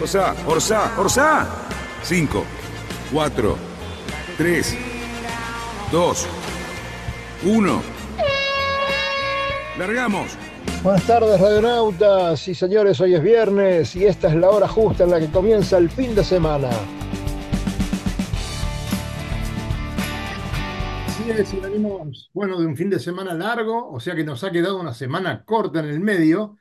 Orsá, Orsá, Orsá. 5, 4, 3, 2, 1. Largamos. Buenas tardes, radionautas y señores, hoy es viernes y esta es la hora justa en la que comienza el fin de semana. Así es, y venimos, bueno, de un fin de semana largo, o sea que nos ha quedado una semana corta en el medio.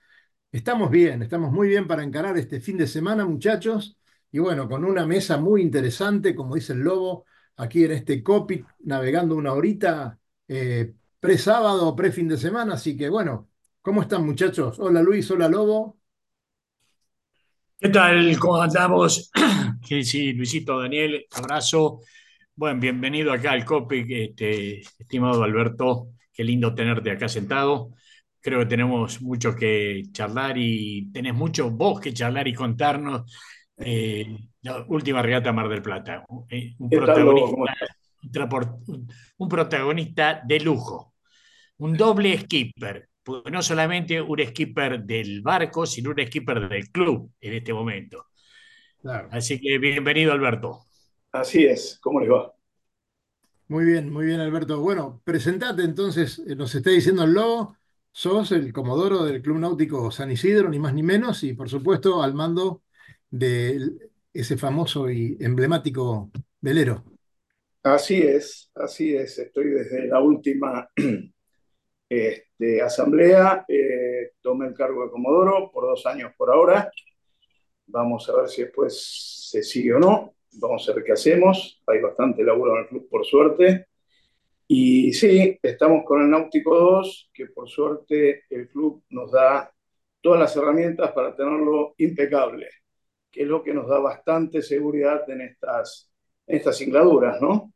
Estamos bien, estamos muy bien para encarar este fin de semana, muchachos, y bueno, con una mesa muy interesante, como dice el Lobo, aquí en este Copic, navegando una horita, eh, pre-sábado, pre-fin de semana, así que bueno. ¿Cómo están muchachos? Hola Luis, hola Lobo. ¿Qué tal? ¿Cómo andamos? Sí, sí, Luisito, Daniel, abrazo. Bueno, bienvenido acá al COPIC, este, estimado Alberto. Qué lindo tenerte acá sentado. Creo que tenemos mucho que charlar y tenés mucho vos que charlar y contarnos. Eh, la última regata Mar del Plata. Eh, un, protagonista, un protagonista de lujo. Un doble skipper no solamente un skipper del barco, sino un skipper del club en este momento. Así que bienvenido, Alberto. Así es, ¿cómo les va? Muy bien, muy bien, Alberto. Bueno, presentate entonces, eh, nos está diciendo el lobo, sos el comodoro del Club Náutico San Isidro, ni más ni menos, y por supuesto al mando de ese famoso y emblemático velero. Así es, así es. Estoy desde la última este, asamblea, eh, tomé el cargo de Comodoro por dos años por ahora. Vamos a ver si después se sigue o no. Vamos a ver qué hacemos. Hay bastante laburo en el club, por suerte. Y sí, estamos con el Náutico 2, que por suerte el club nos da todas las herramientas para tenerlo impecable, que es lo que nos da bastante seguridad en estas, en estas singladuras, ¿no?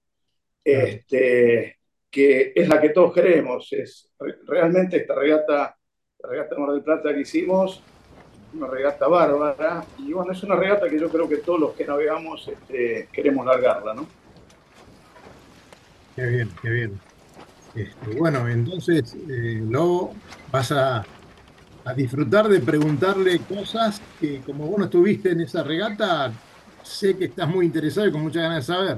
Este, que es la que todos queremos. Es realmente esta regata, la regata Mar del Plata que hicimos, una regata bárbara, y bueno, es una regata que yo creo que todos los que navegamos este, queremos largarla, ¿no? Qué bien, qué bien. Este, bueno, entonces, eh, luego vas a, a, disfrutar de preguntarle cosas que como vos no estuviste en esa regata, sé que estás muy interesado y con muchas ganas de saber.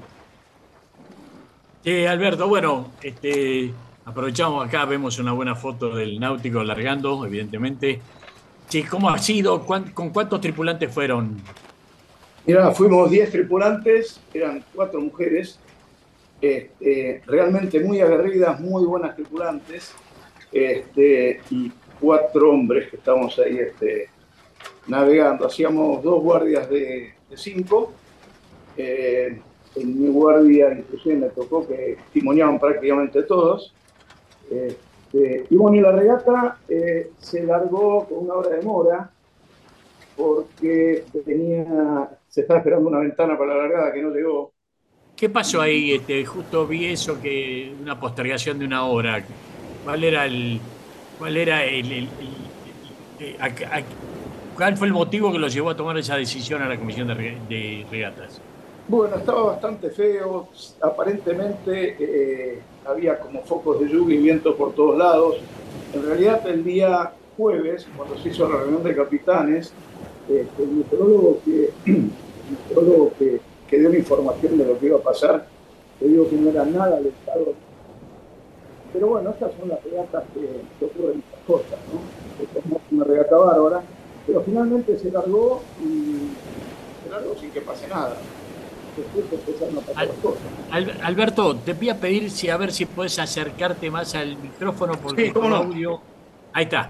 Sí, Alberto, bueno, este, aprovechamos acá, vemos una buena foto del náutico largando, evidentemente. Sí, ¿cómo ha sido? ¿Con cuántos tripulantes fueron? Mira, fuimos 10 tripulantes, eran cuatro mujeres, este, realmente muy aguerridas, muy buenas tripulantes, este, y cuatro hombres que estamos ahí este, navegando. Hacíamos dos guardias de, cinco. Eh, en mi guardia inclusive me tocó que testimoniaban prácticamente todos. Este, y bueno, y la regata eh, se largó con una hora de mora porque tenía, se estaba esperando una ventana para la largada que no llegó. ¿Qué pasó ahí? Este, justo vi eso, que una postergación de una hora. ¿Cuál era el, cuál era el, eh, cuál fue el motivo que los llevó a tomar esa decisión a la comisión de regatas? Bueno, estaba bastante feo. Aparentemente eh, había como focos de lluvia y viento por todos lados. En realidad, el día jueves, cuando se hizo la reunión de capitanes, este, el meteorólogo, que, que, dio la información de lo que iba a pasar, le digo que no era nada alentador. Pero bueno, estas son las regatas que, ocurren estas cosas, ¿no? Es una regata bárbara, pero finalmente se largó y se largó sin que pase nada. Alberto, te voy a pedir si a ver si puedes acercarte más al micrófono porque sí, audio. Ahí está.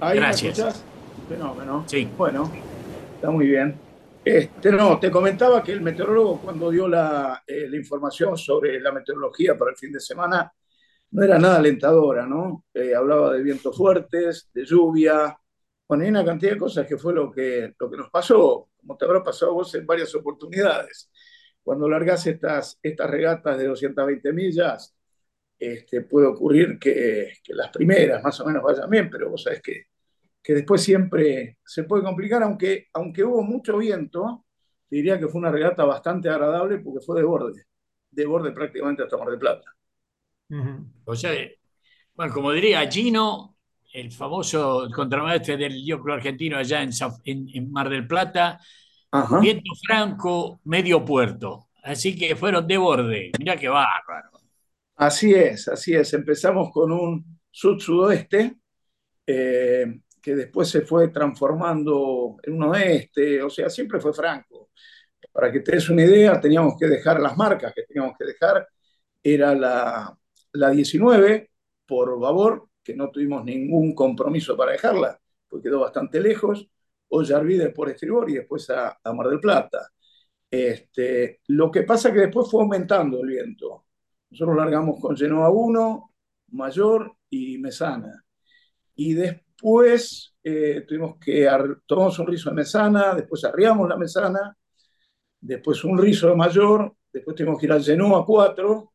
Gracias. Fenómeno. Sí. Bueno, está muy bien. Este, no, te comentaba que el meteorólogo cuando dio la, eh, la, información sobre la meteorología para el fin de semana no era nada alentadora, ¿no? Eh, hablaba de vientos fuertes, de lluvia, Bueno, hay una cantidad de cosas que fue lo que, lo que nos pasó, como te habrá pasado vos en varias oportunidades. Cuando largas estas, estas regatas de 220 millas, este, puede ocurrir que, que, las primeras más o menos vayan bien, pero vos sabés que, que después siempre se puede complicar, aunque, aunque hubo mucho viento, diría que fue una regata bastante agradable porque fue de borde, de borde prácticamente hasta Mar del Plata. Uh -huh. O sea, bueno, como diría Gino, el famoso contramaestre del dioclo argentino allá en, en, en Mar del Plata, Ajá. viento franco, medio puerto. Así que fueron de borde. Mirá qué bárbaro. Así es, así es. Empezamos con un sud-sudoeste eh, que después se fue transformando en un oeste, o sea, siempre fue franco. Para que te des una idea, teníamos que dejar las marcas que teníamos que dejar. Era la, la 19 por babor, que no tuvimos ningún compromiso para dejarla, porque quedó bastante lejos. Ollarvide por estribor y después a, a Mar del Plata. Este, lo que pasa es que después fue aumentando el viento. Nosotros largamos con Genoa 1, Mayor y Mesana. Y después eh, tuvimos que tomamos un rizo de Mesana, después arriamos la Mesana, después un rizo de Mayor, después tuvimos que ir al Genoa 4.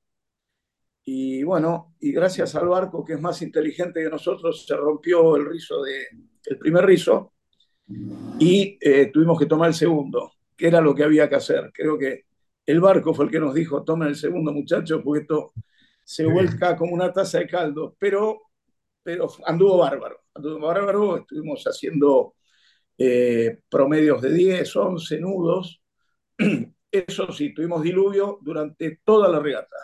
Y bueno, y gracias al barco que es más inteligente que nosotros, se rompió el rizo de, el primer rizo y eh, tuvimos que tomar el segundo, que era lo que había que hacer. Creo que el barco fue el que nos dijo, tomen el segundo muchacho, porque esto se vuelca como una taza de caldo, pero, pero anduvo bárbaro, anduvo bárbaro, estuvimos haciendo eh, promedios de 10, 11 nudos, eso sí, tuvimos diluvio durante toda la regata.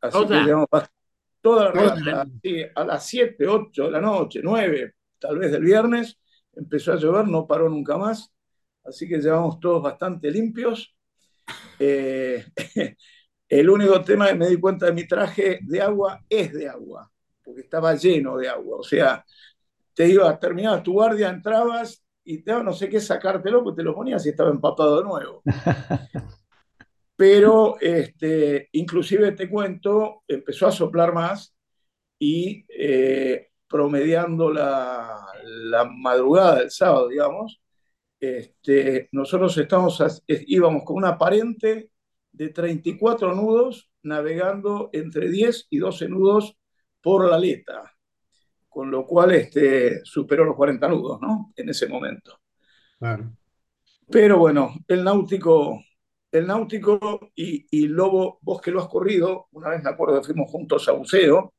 Así que digamos, toda la regata, sí, a las 7, 8 de la noche, 9, tal vez del viernes, empezó a llover, no paró nunca más, así que llevamos todos bastante limpios. Eh, el único tema que me di cuenta de mi traje de agua es de agua, porque estaba lleno de agua, o sea, te ibas, terminabas tu guardia, entrabas y te no sé qué sacártelo, porque te lo ponías y estaba empapado de nuevo. Pero este, inclusive te cuento, empezó a soplar más y eh, promediando la, la, madrugada del sábado, digamos, este, nosotros estamos, íbamos con una aparente de 34 nudos navegando entre 10 y 12 nudos por la aleta, con lo cual este, superó los 40 nudos ¿no? en ese momento. Claro. Pero bueno, el náutico, el náutico y, y Lobo, vos que lo has corrido, una vez me acuerdo que fuimos juntos a buceo,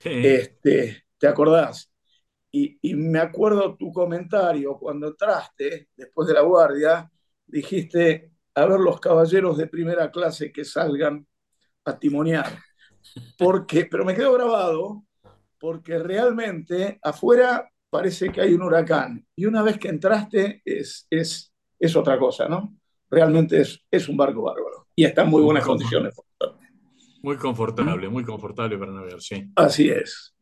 sí. este, ¿te acordás? Y, y, me acuerdo tu comentario cuando entraste, después de la guardia, dijiste, a ver los caballeros de primera clase que salgan a timonear. Porque, pero me quedó grabado, porque realmente afuera parece que hay un huracán. Y una vez que entraste es, es, es otra cosa, ¿no? Realmente es, es un barco bárbaro. Y está en muy buenas muy condiciones. Muy confortable, muy confortable para navegar, sí. Así es.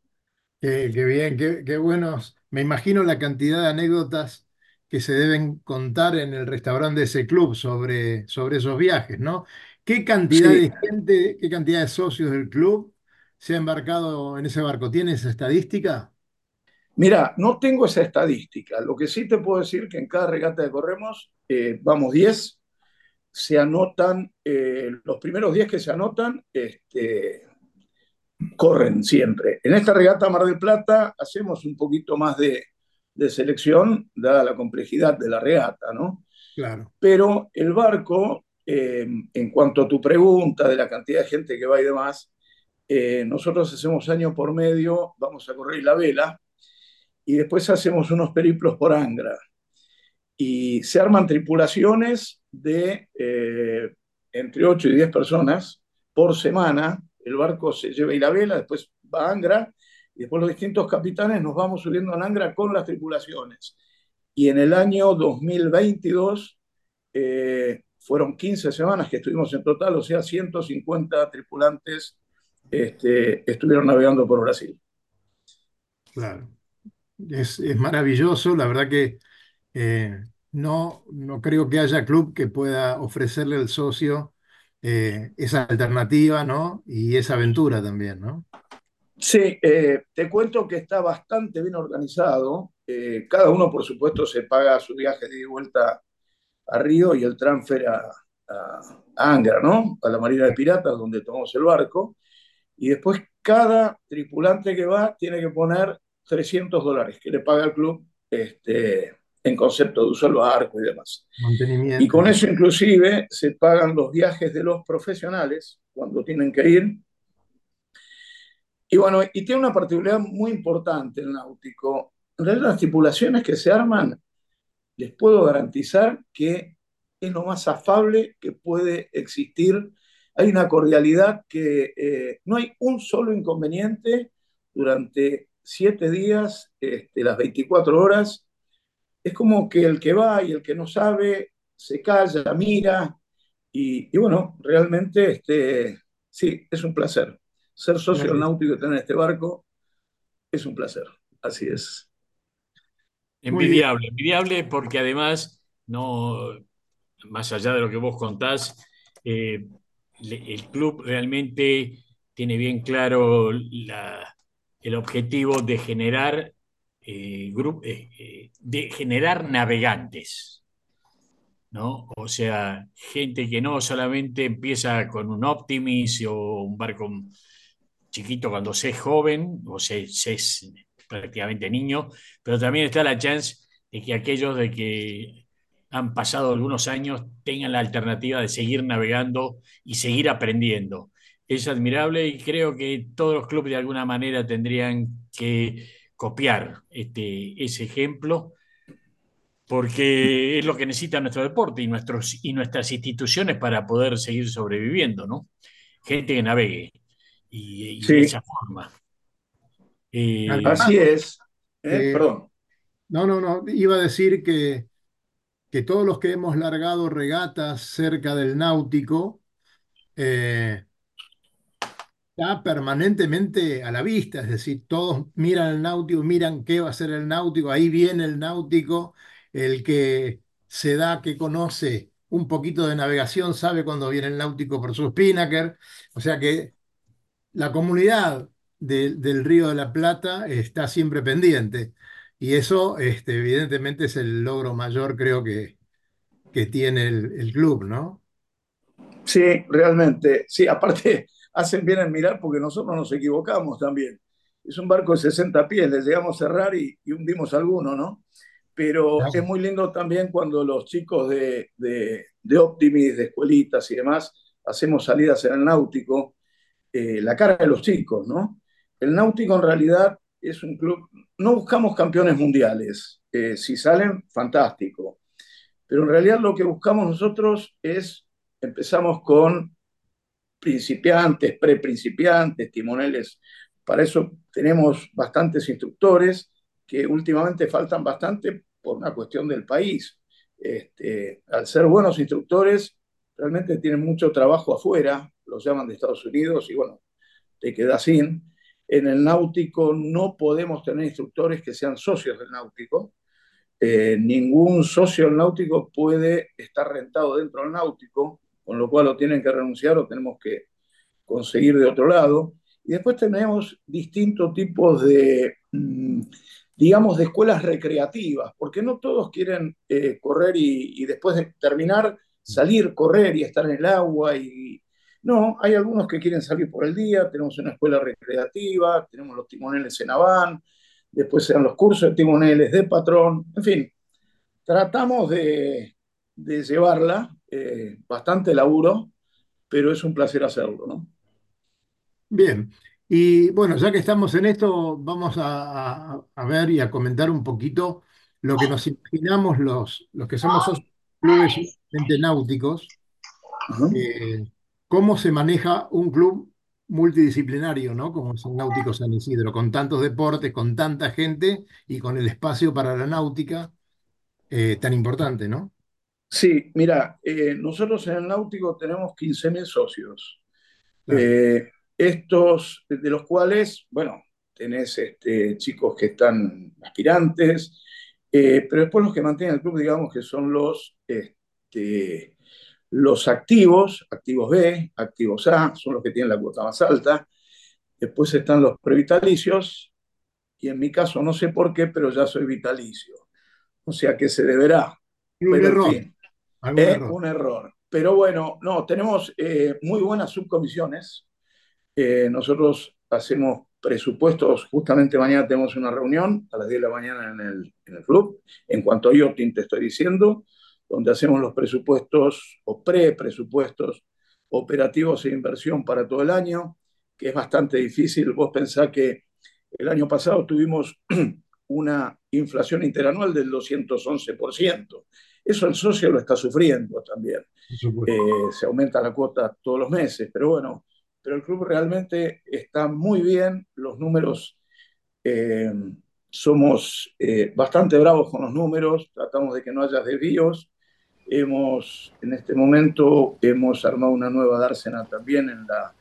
Qué, qué bien, qué, qué, buenos. Me imagino la cantidad de anécdotas que se deben contar en el restaurante de ese club sobre, sobre esos viajes, ¿no? ¿Qué cantidad sí. de gente, qué cantidad de socios del club se ha embarcado en ese barco? ¿Tienes esa estadística? Mira, no tengo esa estadística. Lo que sí te puedo decir que en cada regata que corremos, eh, vamos 10, se anotan, eh, los primeros 10 que se anotan, este, corren siempre. En esta regata Mar del Plata hacemos un poquito más de, de, selección, dada la complejidad de la regata, ¿no? Claro. Pero el barco, eh, en cuanto a tu pregunta de la cantidad de gente que va y demás, eh, nosotros hacemos año por medio, vamos a correr la vela, y después hacemos unos periplos por Angra. Y se arman tripulaciones de eh, entre 8 y 10 personas por semana, el barco se lleva y la vela, después va a Angra, y después los distintos capitanes nos vamos subiendo a Angra con las tripulaciones. Y en el año 2022 eh, fueron 15 semanas que estuvimos en total, o sea, 150 tripulantes este, estuvieron navegando por Brasil. Claro. Es, es maravilloso, la verdad que eh, no, no creo que haya club que pueda ofrecerle al socio eh, esa alternativa, ¿no? Y esa aventura también, ¿no? Sí, eh, te cuento que está bastante bien organizado. Cada uno, por supuesto, se paga su viaje de vuelta a Río y el transfer a, a, Angra, ¿no? A la Marina de Piratas, donde tomamos el barco. Y después cada tripulante que va tiene que poner 300 dólares que le paga el club este, en concepto de uso del barco y demás. Y con eso inclusive se pagan los viajes de los profesionales cuando tienen que ir. Y bueno, y tiene una particularidad muy importante el náutico. En realidad las tripulaciones que se arman, les puedo garantizar que es lo más afable que puede existir. Hay una cordialidad que eh, no hay un solo inconveniente durante siete días, este, las 24 horas. Es como que el que va y el que no sabe se calla, mira. Y, bueno, realmente este, sí, es un placer. Ser socio náutico y tener este barco es un placer. Así es. Envidiable, envidiable porque además no, más allá de lo que vos contás, eh, el club realmente tiene bien claro el objetivo de generar, eh, eh, de generar navegantes. ¿no? O sea, gente que no solamente empieza con un Optimis o un barco chiquito cuando se es joven o se, se es prácticamente niño, pero también está la chance de que aquellos de que han pasado algunos años tengan la alternativa de seguir navegando y seguir aprendiendo. Es admirable y creo que todos los clubes de alguna manera tendrían que copiar este, ese ejemplo porque es lo que necesita nuestro deporte y, nuestros, y nuestras instituciones para poder seguir sobreviviendo, ¿no? Gente que navegue y, de esa forma. Eh, Así es. ¿Eh? Perdón. No, no, no. Iba a decir que que todos los que hemos largado regatas cerca del náutico, eh, está permanentemente a la vista, es decir, todos miran el náutico, miran qué va a ser el náutico, ahí viene el náutico, el que se da, que conoce un poquito de navegación, sabe cuando viene el náutico por su spinnaker, o sea que la comunidad del Río de la Plata está siempre pendiente. Y eso, este, evidentemente, es el logro mayor, creo que, que tiene el, club, ¿no? Sí, realmente. Sí, aparte, hacen bien en mirar porque nosotros nos equivocamos también. Es un barco de 60 pies, le llegamos a cerrar y, hundimos alguno, ¿no? Pero es muy lindo también cuando los chicos de, de, de Optimis, de escuelitas y demás, hacemos salidas en el náutico, eh, la cara de los chicos, ¿no? El náutico en realidad es un club, no buscamos campeones mundiales, eh, si salen, fantástico, pero en realidad lo que buscamos nosotros es, empezamos con principiantes, pre-principiantes, timoneles, para eso tenemos bastantes instructores que últimamente faltan bastante por una cuestión del país. Este, al ser buenos instructores, realmente tienen mucho trabajo afuera, los llaman de Estados Unidos y bueno, te quedas sin. En el náutico no podemos tener instructores que sean socios del náutico. Eh, ningún socio náutico puede estar rentado dentro del náutico, con lo cual lo tienen que renunciar o tenemos que conseguir de otro lado. Y después tenemos distintos tipos de, mm, digamos, de escuelas recreativas, porque no todos quieren eh, correr y, y, después de terminar salir, correr y estar en el agua y, no, hay algunos que quieren salir por el día, tenemos una escuela recreativa, tenemos los timoneles en Aván, después serán los cursos de timoneles de patrón, en fin, tratamos de, llevarla, eh, bastante laburo, pero es un placer hacerlo, ¿no? Bien, y bueno, ya que estamos en esto, vamos a, ver y a comentar un poquito lo que nos imaginamos los, los que somos clubes náuticos, cómo se maneja un club multidisciplinario, ¿no? Como es el Náutico San Isidro, con tantos deportes, con tanta gente y con el espacio para la náutica eh, tan importante, ¿no? Sí, mira, eh, nosotros en el náutico tenemos 15.000 socios. Eh, estos, de los cuales, bueno, tenés este, chicos que están aspirantes, pero después los que mantienen el club, digamos que son los este, los activos, activos B, activos A, son los que tienen la cuota más alta. Después están los previtalicios y en mi caso no sé por qué, pero ya soy vitalicio. O sea que se deberá. Un error. es un error. Pero bueno, no, tenemos eh, muy buenas subcomisiones. Eh, nosotros hacemos presupuestos, justamente mañana tenemos una reunión a las 10 de la mañana en el, en el club, en cuanto a IOTIN te estoy diciendo, donde hacemos los presupuestos o pre-presupuestos operativos e inversión para todo el año, que es bastante difícil. Vos pensás que el año pasado tuvimos una inflación interanual del 211%. Eso el socio lo está sufriendo también. Eh, se aumenta la cuota todos los meses, pero bueno, pero el club realmente está muy bien, los números, eh, somos eh, bastante bravos con los números, tratamos de que no haya desvíos. Hemos, en este momento, hemos armado una nueva dársena también en, la,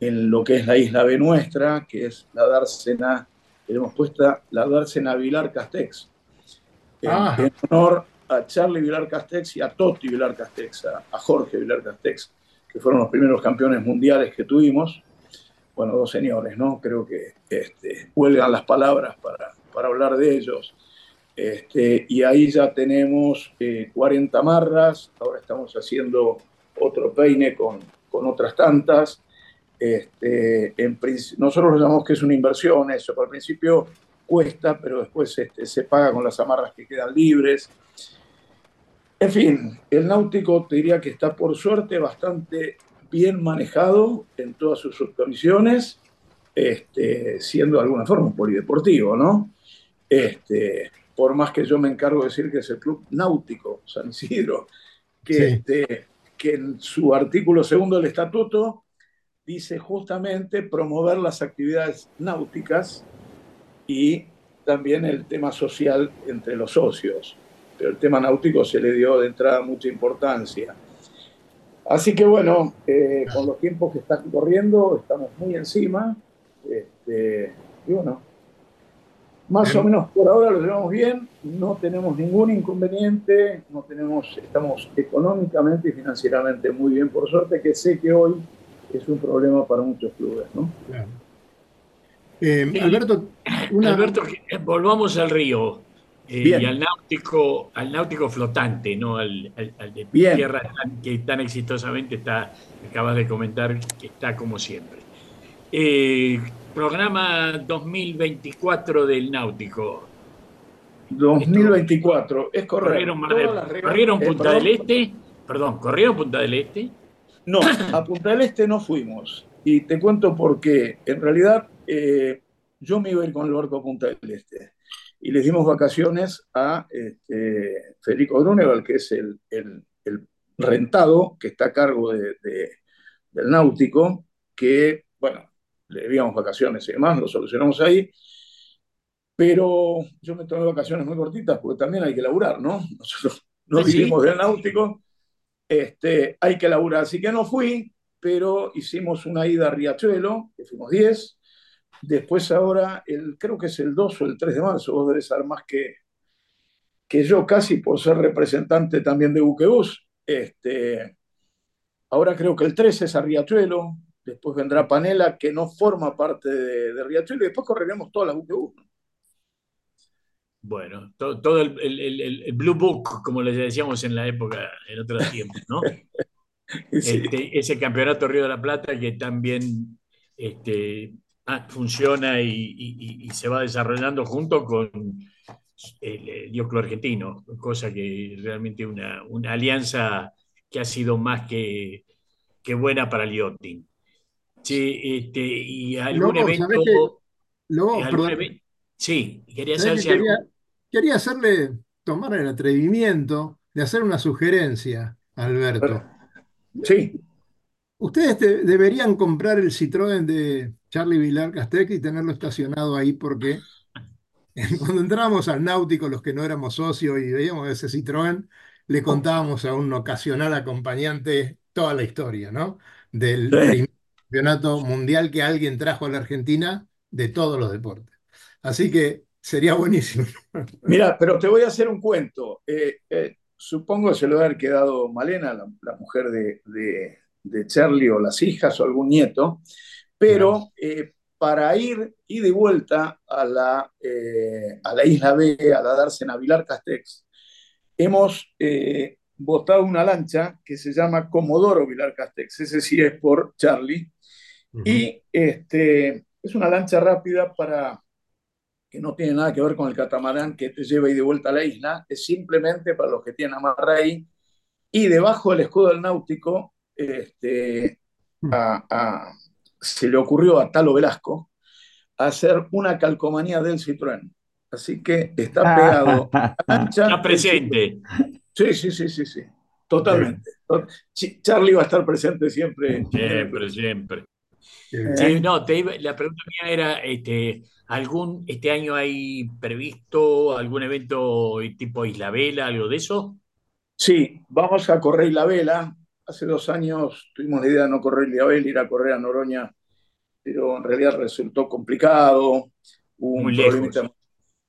en lo que es la isla B nuestra, que es la dársena, hemos puesto la dársena Vilar Castex, en, ah. en honor a Charlie Vilar Castex y a Totti Vilar Castex, a Jorge Vilar Castex que fueron los primeros campeones mundiales que tuvimos. Bueno, dos señores, ¿no? Creo que este, huelgan las palabras para, para hablar de ellos. Este, y ahí ya tenemos 40 eh, marras, ahora estamos haciendo otro peine con, con otras tantas. Este, nosotros lo llamamos que es una inversión, eso, al principio cuesta, pero después este, se paga con las amarras que quedan libres. En fin, el náutico te diría que está por suerte bastante bien manejado en todas sus subcomisiones, siendo de alguna forma un polideportivo, ¿no? Por más que yo me encargo de decir que es el Club Náutico San Isidro, que, este, que en su artículo segundo del estatuto dice justamente promover las actividades náuticas y también el tema social entre los socios pero el tema náutico se le dio de entrada mucha importancia. Así que bueno, eh, con los tiempos que están corriendo, estamos muy encima. Este, y bueno, más o menos por ahora lo llevamos bien, no tenemos ningún inconveniente, no tenemos, estamos económicamente y financieramente muy bien, por suerte, que sé que hoy es un problema para muchos clubes, ¿no? Eh, Alberto, Alberto, eh, volvamos al río. Eh, y al náutico, al náutico flotante, ¿no? Al, de tierra que tan exitosamente está, acabas de comentar que está como siempre. Eh, programa 2024 del náutico. 2024, es correcto. ¿Corrieron, Punta del Este? Perdón, ¿corrieron Punta del Este? No, a Punta del Este no fuimos. Y te cuento por qué. En realidad, eh, yo me iba a ir con el barco a Punta del Este y les dimos vacaciones a este, Federico Gruneval, que es el, el, rentado que está a cargo de, del náutico, que, le debíamos vacaciones y demás, lo solucionamos ahí, pero yo me tomé vacaciones muy cortitas porque también hay que laburar, ¿no? Nosotros no vivimos del náutico, este, hay que laburar, así que no fui, pero hicimos una ida a Riachuelo, que fuimos 10, Después ahora, el, creo que es el 2 o el 3 de marzo, vos debes saber más que, que yo casi por ser representante también de Buquebus. Este, ahora creo que el 13 es a Riachuelo, después vendrá Panela, que no forma parte de, Riachuelo, y después correremos todas las Buquebus. Bueno, todo, el, Blue Book, como les decíamos en la época, en otros tiempos, ¿no? Este, ese campeonato Río de la Plata que también este, Ah, funciona y, se va desarrollando junto con el, dioclo argentino, cosa que realmente una, una alianza que ha sido más que, que buena para el yachting. Sí, este, y algún evento... sí, quería, quería, hacerle tomar el atrevimiento de hacer una sugerencia, Alberto. Sí. Ustedes deberían comprar el Citroën de Charlie Vilar Castec y tenerlo estacionado ahí porque cuando entrábamos al náutico, los que no éramos socios y veíamos ese Citroën, le contábamos a un ocasional acompañante toda la historia, ¿no? Del campeonato mundial que alguien trajo a la Argentina de todos los deportes. Así que sería buenísimo. Mira, pero te voy a hacer un cuento. Eh, eh, supongo que se lo haber quedado Malena, la, mujer de, de, de Charlie, o las hijas, o algún nieto pero eh, para ir y de vuelta a la, eh, a la isla B, a la Dársena Vilar Castex, hemos eh, botado una lancha que se llama Comodoro Vilar Castex, ese sí es por Charlie, uh -huh. y este, es una lancha rápida para que no tiene nada que ver con el catamarán que te lleva y de vuelta a la isla, es simplemente para los que tienen amarra ahí, y debajo del escudo del náutico este, a, a, se le ocurrió a Talo Velasco hacer una calcomanía del Citroën. Así que está pegado. Está presente. Sí, sí, sí, sí, sí. Totalmente. Charlie va a estar presente siempre. Siempre, siempre. Sí, no, te iba, la pregunta mía era, este, ¿algún, este año hay previsto algún evento tipo Isla Vela, algo de eso? Sí, vamos a correr Isla Vela. Hace dos años tuvimos la idea de no correr Isla Vela, ir a correr a Noroña, pero en realidad resultó complicado. Hubo muy lejos.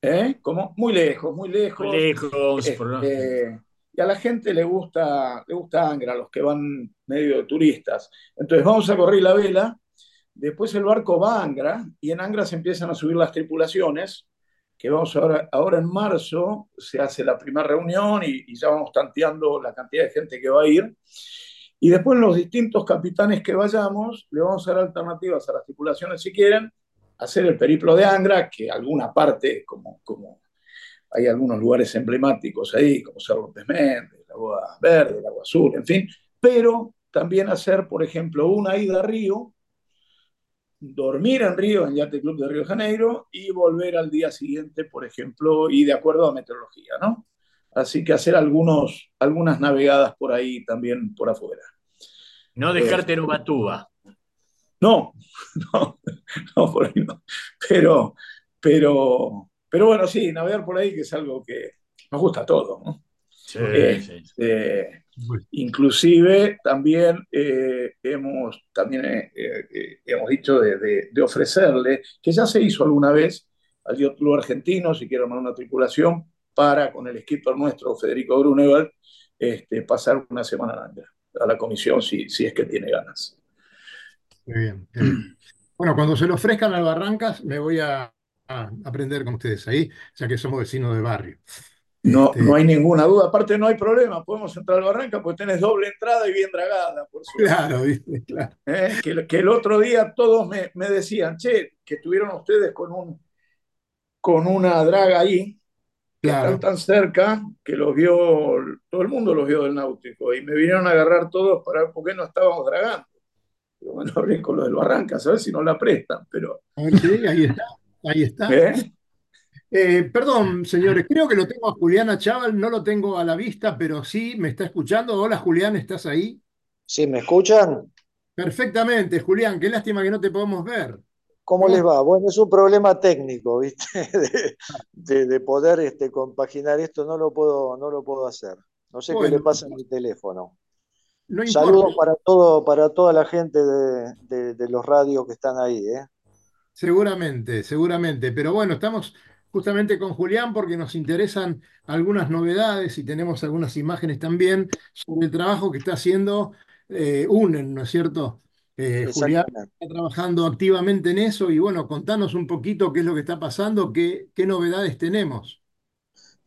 ¿Eh? ¿Cómo? Muy lejos, muy lejos. Muy lejos. Este, y a la gente le gusta, le gusta Angra, los que van medio de turistas. Entonces vamos a correr la vela, después el barco va a Angra, y en Angra se empiezan a subir las tripulaciones, que vamos ahora, ahora en marzo, se hace la primera reunión y, y ya vamos tanteando la cantidad de gente que va a ir. Y después los distintos capitanes que vayamos, le vamos a dar alternativas a las tripulaciones si quieren, hacer el periplo de Angra, que alguna parte, como, como hay algunos lugares emblemáticos ahí, como Cerro López Méndez, el agua verde, el agua azul, en fin, pero también hacer, por ejemplo, una ida a Río, dormir en Río, en Yate Club de Río de Janeiro, y volver al día siguiente, por ejemplo, y de acuerdo a meteorología, ¿no? Así que hacer algunos, algunas navegadas por ahí también por afuera. No dejarte en Ubatuba. No, no, no, por ahí no. Pero, pero, pero bueno, sí, navegar por ahí que es algo que nos gusta a todos, ¿no? Sí, eh, sí. Eh, inclusive también eh, hemos, también eh, hemos dicho de, de, de, ofrecerle, que ya se hizo alguna vez al Yacht Club Argentino, si quiere armar una tripulación, para con el skipper nuestro, Federico Grunewald, este, pasar una semana a la comisión si, si es que tiene ganas. Muy bien, muy bien. Bueno, cuando se lo ofrezcan al Barrancas, me voy a, a, aprender con ustedes ahí, ya que somos vecinos de barrio. No, este... no hay ninguna duda. Aparte, no hay problema. Podemos entrar al Barranca porque tenés doble entrada y bien dragada, por suerte. Claro, ¿viste? claro. ¿Eh? Que, que, el otro día todos me, me, decían, che, que estuvieron ustedes con, un, con una draga ahí, claro. están tan cerca que los vio, todo el mundo los vio del náutico y me vinieron a agarrar todos para ver por qué no estábamos dragando. Bueno, hablen con lo del Barranca, a ver si no la prestan, pero... Sí, ahí está, ahí está. ¿Eh? Eh, perdón, señores, creo que lo tengo a Juliana Chaval, no lo tengo a la vista, pero sí me está escuchando. Hola, Julián, ¿estás ahí? Sí, ¿me escuchan? Perfectamente, Julián, qué lástima que no te podemos ver. ¿Cómo, ¿Cómo? les va? Bueno, es un problema técnico, ¿viste? De, de, de, poder este, compaginar esto, no lo puedo, no lo puedo hacer. No sé bueno, qué le pasa a mi teléfono. No Saludos para, todo, para toda la gente de, de los radios que están ahí, ¿eh? Seguramente, seguramente. Pero bueno, estamos justamente con Julián porque nos interesan algunas novedades y tenemos algunas imágenes también sobre el trabajo que está haciendo eh, UNEN, ¿no es cierto? Eh, Julián está trabajando activamente en eso y bueno, contanos un poquito qué es lo que está pasando, qué, qué novedades tenemos.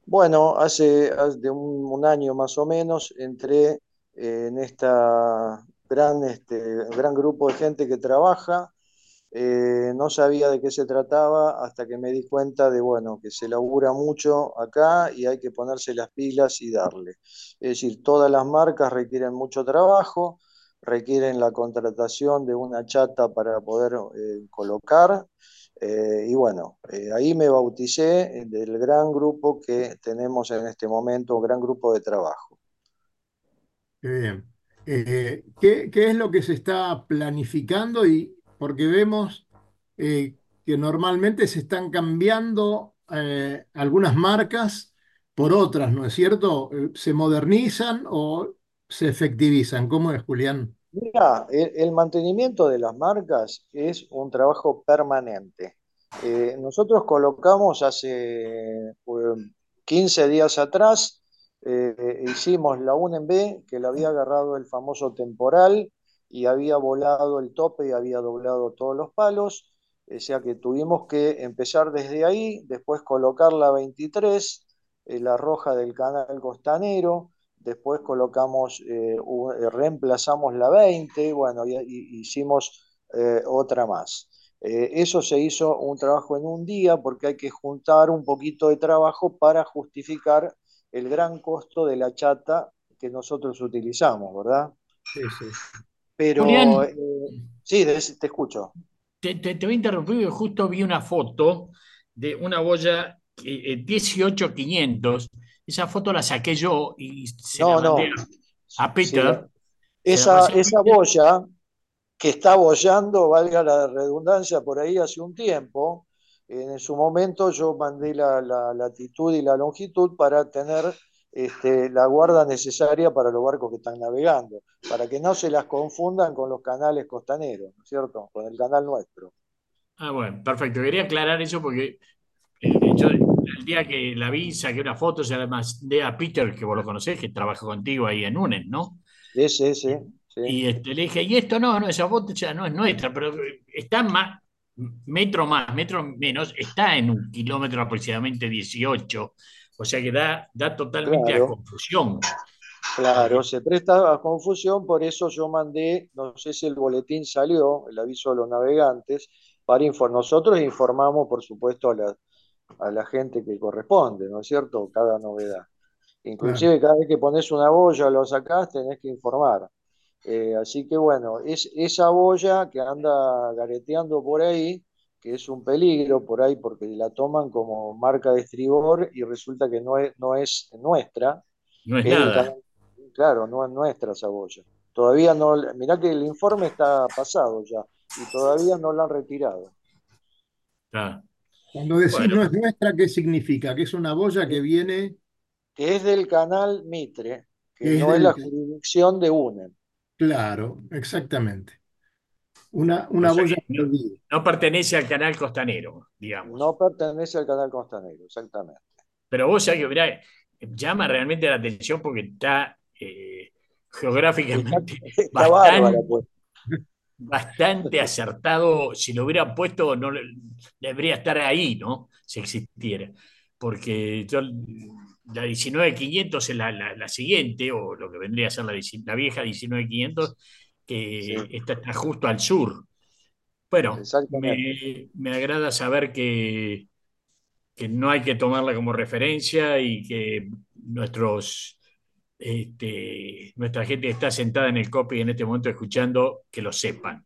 Bueno, hace, hace un, un, año más o menos entré eh, en esta gran, este, gran grupo de gente que trabaja eh, no sabía de qué se trataba hasta que me di cuenta de bueno, que se labura mucho acá y hay que ponerse las pilas y darle. Es decir, todas las marcas requieren mucho trabajo, requieren la contratación de una chata para poder eh, colocar. Eh, y bueno, ahí me bauticé del gran grupo que tenemos en este momento, un gran grupo de trabajo. Qué bien. ¿qué, ¿Qué es lo que se está planificando y, porque vemos eh, que normalmente se están cambiando eh, algunas marcas por otras, ¿no es cierto? Eh, ¿Se modernizan o se efectivizan? ¿Cómo es, Julián? Mira, el, mantenimiento de las marcas es un trabajo permanente. Nosotros colocamos hace 15 días atrás, hicimos la UNB, que la había agarrado el famoso temporal, y había volado el tope y había doblado todos los palos. O sea que tuvimos que empezar desde ahí, después colocar la 23, eh, la roja del canal costanero, después colocamos, eh, eh, reemplazamos la 20, bueno, y, hicimos otra más. eso se hizo un trabajo en un día porque hay que juntar un poquito de trabajo para justificar el gran costo de la chata que nosotros utilizamos, ¿verdad? Sí, sí. Pero, sí, te escucho. Te, voy a interrumpir, justo vi una foto de una boya 18500. Esa foto la saqué yo y se la mandé a Peter. esa, esa boya que está bollando, valga la redundancia, por ahí hace un tiempo, en su momento yo mandé la, la latitud y la longitud para tener este, la guarda necesaria para los barcos que están navegando, para que no se las confundan con los canales costaneros, ¿no es cierto? Con el canal nuestro. Ah, bueno, perfecto. Quería aclarar eso porque eh, yo el día que la vi saqué una foto, y además de a Peter, que vos lo conocés, que trabaja contigo ahí en UNED, ¿no? Sí, sí, sí. Y este, le dije, y esto no, no, esa foto ya no es nuestra, pero está más, metro más, metro menos, está en un kilómetro aproximadamente 18 o sea que da, da totalmente a confusión. Claro, se presta a confusión, por eso yo mandé, no sé si el boletín salió, el aviso a los navegantes, para informar. Nosotros informamos, por supuesto, a la, a la gente que corresponde, ¿no es cierto? Cada novedad. Inclusive cada vez que pones una boya, lo sacás, tenés que informar. Eh, así que bueno, es esa boya que anda gareteando por ahí, que es un peligro por ahí porque la toman como marca de estribor y resulta que no es, no es nuestra. No es nada. claro, no es nuestra boya. Todavía no, mirá que el informe está pasado ya y todavía no la han retirado. Cuando decís no es nuestra, ¿qué significa? Que es una boya que viene... Que es del canal Mitre, que no es la jurisdicción de UNEM. Claro, exactamente. Una, una boya no, no, pertenece al canal costanero, digamos. No pertenece al canal costanero, exactamente. Pero vos sabés que llama realmente la atención porque está eh, geográficamente pues. bastante, acertado. Si lo hubiera puesto, no debería estar ahí, ¿no? Si existiera. Porque la 19500 es la, la, siguiente, o lo que vendría a ser la, la vieja 19500 que está, justo al sur. Bueno, me, agrada saber que, que no hay que tomarla como referencia y que nuestros, este, nuestra gente que está sentada en el copy en este momento escuchando, que lo sepan.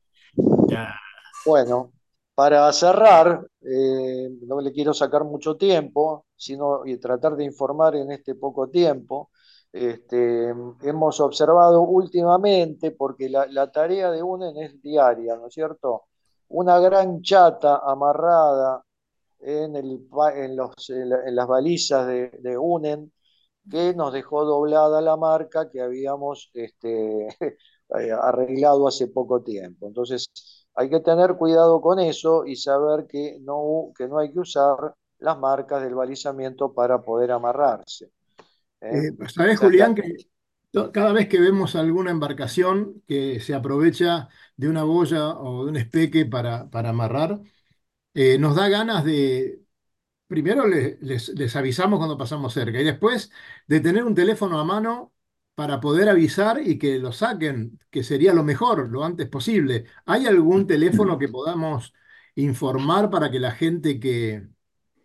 Bueno, para cerrar, eh, no le quiero sacar mucho tiempo, sino y tratar de informar en este poco tiempo. Este, hemos observado últimamente, porque la, tarea de UNEN es diaria, ¿no es cierto? Una gran chata amarrada en, las balizas de, UNEN que nos dejó doblada la marca que habíamos este, eh, arreglado hace poco tiempo. Entonces, hay que tener cuidado con eso y saber que no hay que usar las marcas del balizamiento para poder amarrarse. ¿Eh? Eh, ¿Sabés, Julián, que cada vez que vemos alguna embarcación que se aprovecha de una boya o de un espeque para, para amarrar, eh, nos da ganas de, primero les, les, avisamos cuando pasamos cerca y después de tener un teléfono a mano para poder avisar y que lo saquen, que sería lo mejor, lo antes posible. ¿Hay algún teléfono que podamos informar para que la gente que,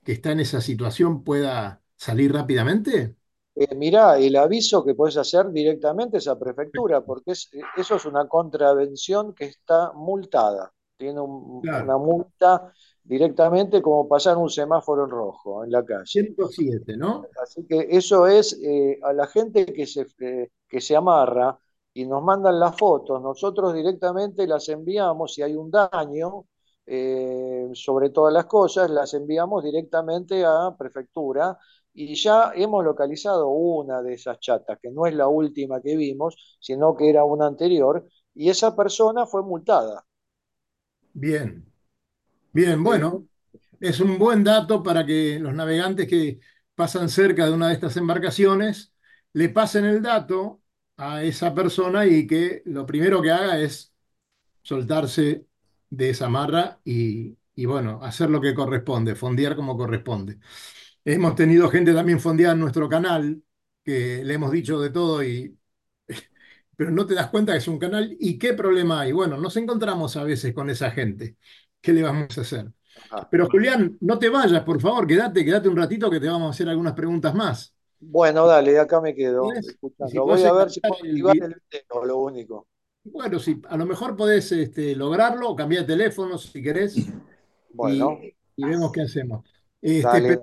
que está en esa situación pueda salir rápidamente? Eh, mirá, el aviso que puedes hacer directamente es a prefectura, porque eso es una contravención que está multada. Tiene una multa directamente como pasar un semáforo en rojo en la calle. 107, ¿no? Así que eso es eh, a la gente que se, eh, que se amarra y nos mandan las fotos, nosotros directamente las enviamos, si hay un daño, eh, sobre todas las cosas, las enviamos directamente a prefectura y ya hemos localizado una de esas chatas, que no es la última que vimos, sino que era una anterior, y esa persona fue multada. Bien, bien, bueno, es un buen dato para que los navegantes que pasan cerca de una de estas embarcaciones le pasen el dato a esa persona y que lo primero que haga es soltarse de esa marra y, y bueno, hacer lo que corresponde, fondear como corresponde. Hemos tenido gente también fondeada en nuestro canal, que le hemos dicho de todo y pero no te das cuenta que es un canal y qué problema hay. Bueno, nos encontramos a veces con esa gente. ¿Qué le vamos a hacer? Pero Julián, no te vayas, por favor, quédate, quédate un ratito que te vamos a hacer algunas preguntas más. Bueno, dale, acá me quedo. voy a ver si puedo activar el, video, lo único. Bueno, sí, a lo mejor podés este, lograrlo cambiar de teléfono si querés. Bueno. Y, vemos qué hacemos. Este, dale,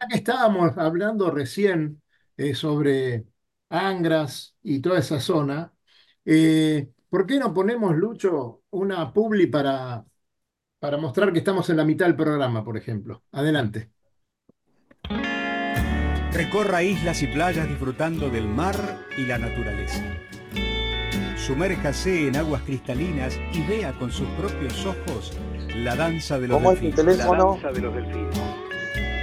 Ya que estábamos hablando recién eh, sobre Angras y toda esa zona, eh, ¿por qué no ponemos, Lucho, una publi para, para mostrar que estamos en la mitad del programa, por ejemplo? Adelante. Recorra islas y playas disfrutando del mar y la naturaleza. Sumérjase en aguas cristalinas y vea con sus propios ojos la danza de los delfines. teléfono? La danza de los delfines.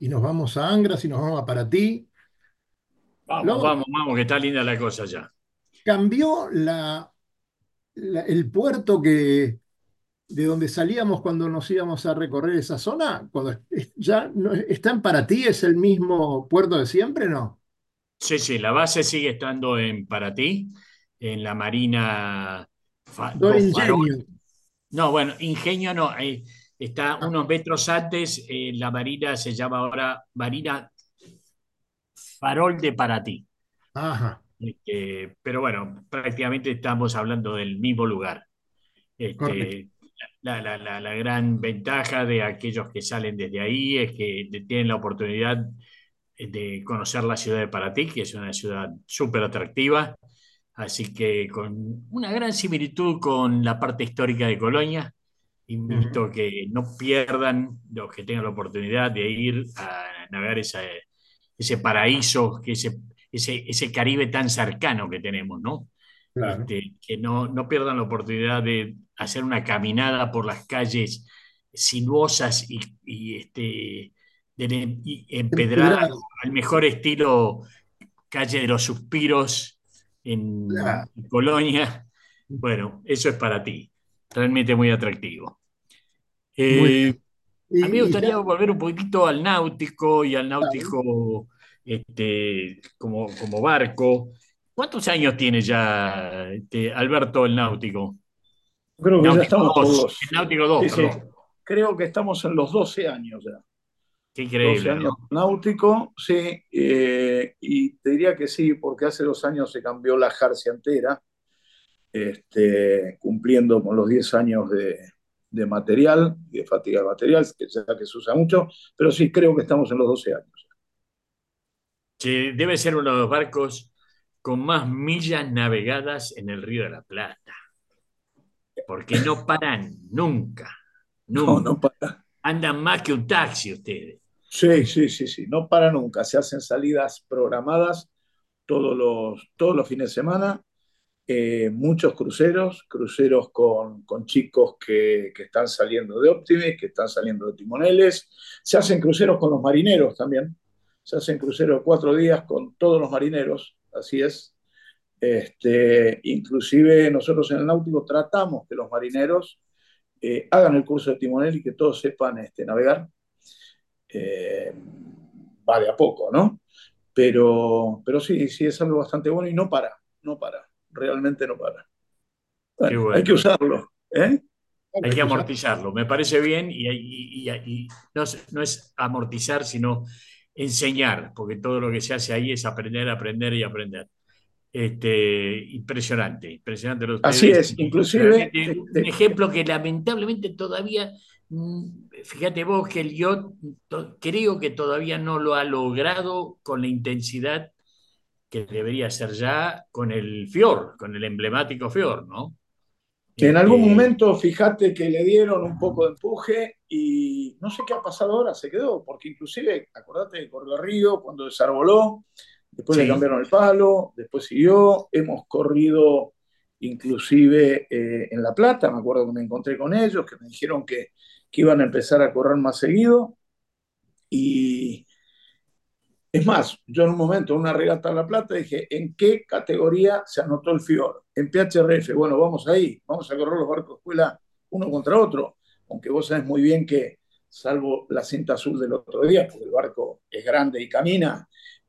Y nos vamos a Angras y nos vamos a Paraty. Vamos, vamos, vamos, que está linda la cosa ya. Cambió la, el puerto que, de donde salíamos cuando nos íbamos a recorrer esa zona, cuando ya no, está en Paraty, es el mismo puerto de siempre, ¿no? Sí, sí, la base sigue estando en Paraty, en la Marina. no, Ingenio. No, bueno, Ingenio no, está ah. unos metros antes, eh, la Marina se llama ahora Marina Farol de Paraty. Ajá. Este, pero bueno, prácticamente estamos hablando del mismo lugar. Este, la, gran ventaja de aquellos que salen desde ahí es que tienen la oportunidad de conocer la ciudad de Paraty, que es una ciudad súper atractiva, así que con una gran similitud con la parte histórica de Colonia. Invito que no pierdan los que tengan la oportunidad de ir a navegar ese, ese paraíso, que ese, ese, ese Caribe tan cercano que tenemos, ¿no? Este, que no, no pierdan la oportunidad de hacer una caminada por las calles sinuosas y, este, empedradas al mejor estilo calle de los suspiros en, Colonia. Bueno, eso es para ti. Realmente muy atractivo. Eh, a mí me gustaría volver un poquito al náutico y al náutico este, como, como barco. ¿Cuántos años tiene ya este, Alberto el náutico? Creo que ya estamos dos, El náutico 2, Creo que estamos en los 12 años ya. Qué increíble. 12 años náutico, sí. Eh, y te diría que sí, porque hace dos años se cambió la jarcia entera, este, cumpliendo con los 10 años de, de material, de fatiga de material, que ya que se usa mucho, pero sí creo que estamos en los 12 años. Sí, debe ser uno de los barcos con más millas navegadas en el Río de la Plata. Porque no paran nunca. nunca. No, paran. Andan más que un taxi ustedes. Sí, sí, sí, sí. No para nunca. Se hacen salidas programadas todos los, todos los fines de semana. Eh, muchos cruceros, cruceros con, con chicos que, que, están saliendo de Optimis, que están saliendo de timoneles. Se hacen cruceros con los marineros también. Se hacen cruceros cuatro días con todos los marineros así es. Este, inclusive nosotros en el náutico tratamos que los marineros eh, hagan el curso de timonel y que todos sepan este, navegar. Eh, va de a poco, ¿no? Pero, pero sí, sí es algo bastante bueno y no para, no para, realmente no para. Hay que usarlo. ¿eh? Hay que amortizarlo, me parece bien y, no, no, es amortizar, sino enseñar, porque todo lo que se hace ahí es aprender, aprender y aprender. Este, impresionante, impresionante. Así es, inclusive. Un este, ejemplo que lamentablemente todavía, mm, fíjate vos que el yo creo que todavía no lo ha logrado con la intensidad que debería ser ya con el Fior, con el emblemático Fior, ¿no? En algún Este, momento, fíjate que le dieron un poco de empuje y no sé qué ha pasado ahora, se quedó, porque inclusive, acordate de corrió Río cuando desarboló, después le cambiaron el palo, después siguió, hemos corrido inclusive eh, en La Plata, me acuerdo que me encontré con ellos, que me dijeron que, que iban a empezar a correr más seguido y es más, yo en un momento, en una regata en La Plata, dije, ¿en qué categoría se anotó el FIOR? En PHRF, bueno, vamos ahí, vamos a correr los barcos escuela uno contra otro, aunque vos sabés muy bien que, salvo la cinta azul del otro día, porque el barco es grande y camina,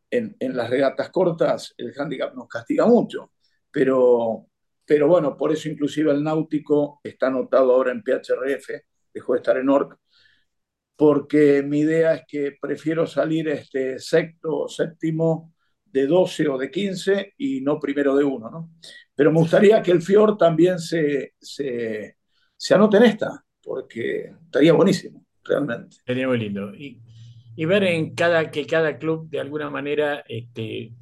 en, en las regatas cortas el handicap nos castiga mucho, pero, pero bueno, por eso inclusive el náutico está anotado ahora en PHRF, dejó de estar en ORC, porque mi idea es que prefiero salir este sexto o séptimo de 12 o de 15 y no primero de uno, ¿no? Pero me gustaría que el Fior también se, se, se anote en esta, porque estaría buenísimo, realmente. Sería muy lindo. Y, y ver en cada, que cada club de alguna manera, este,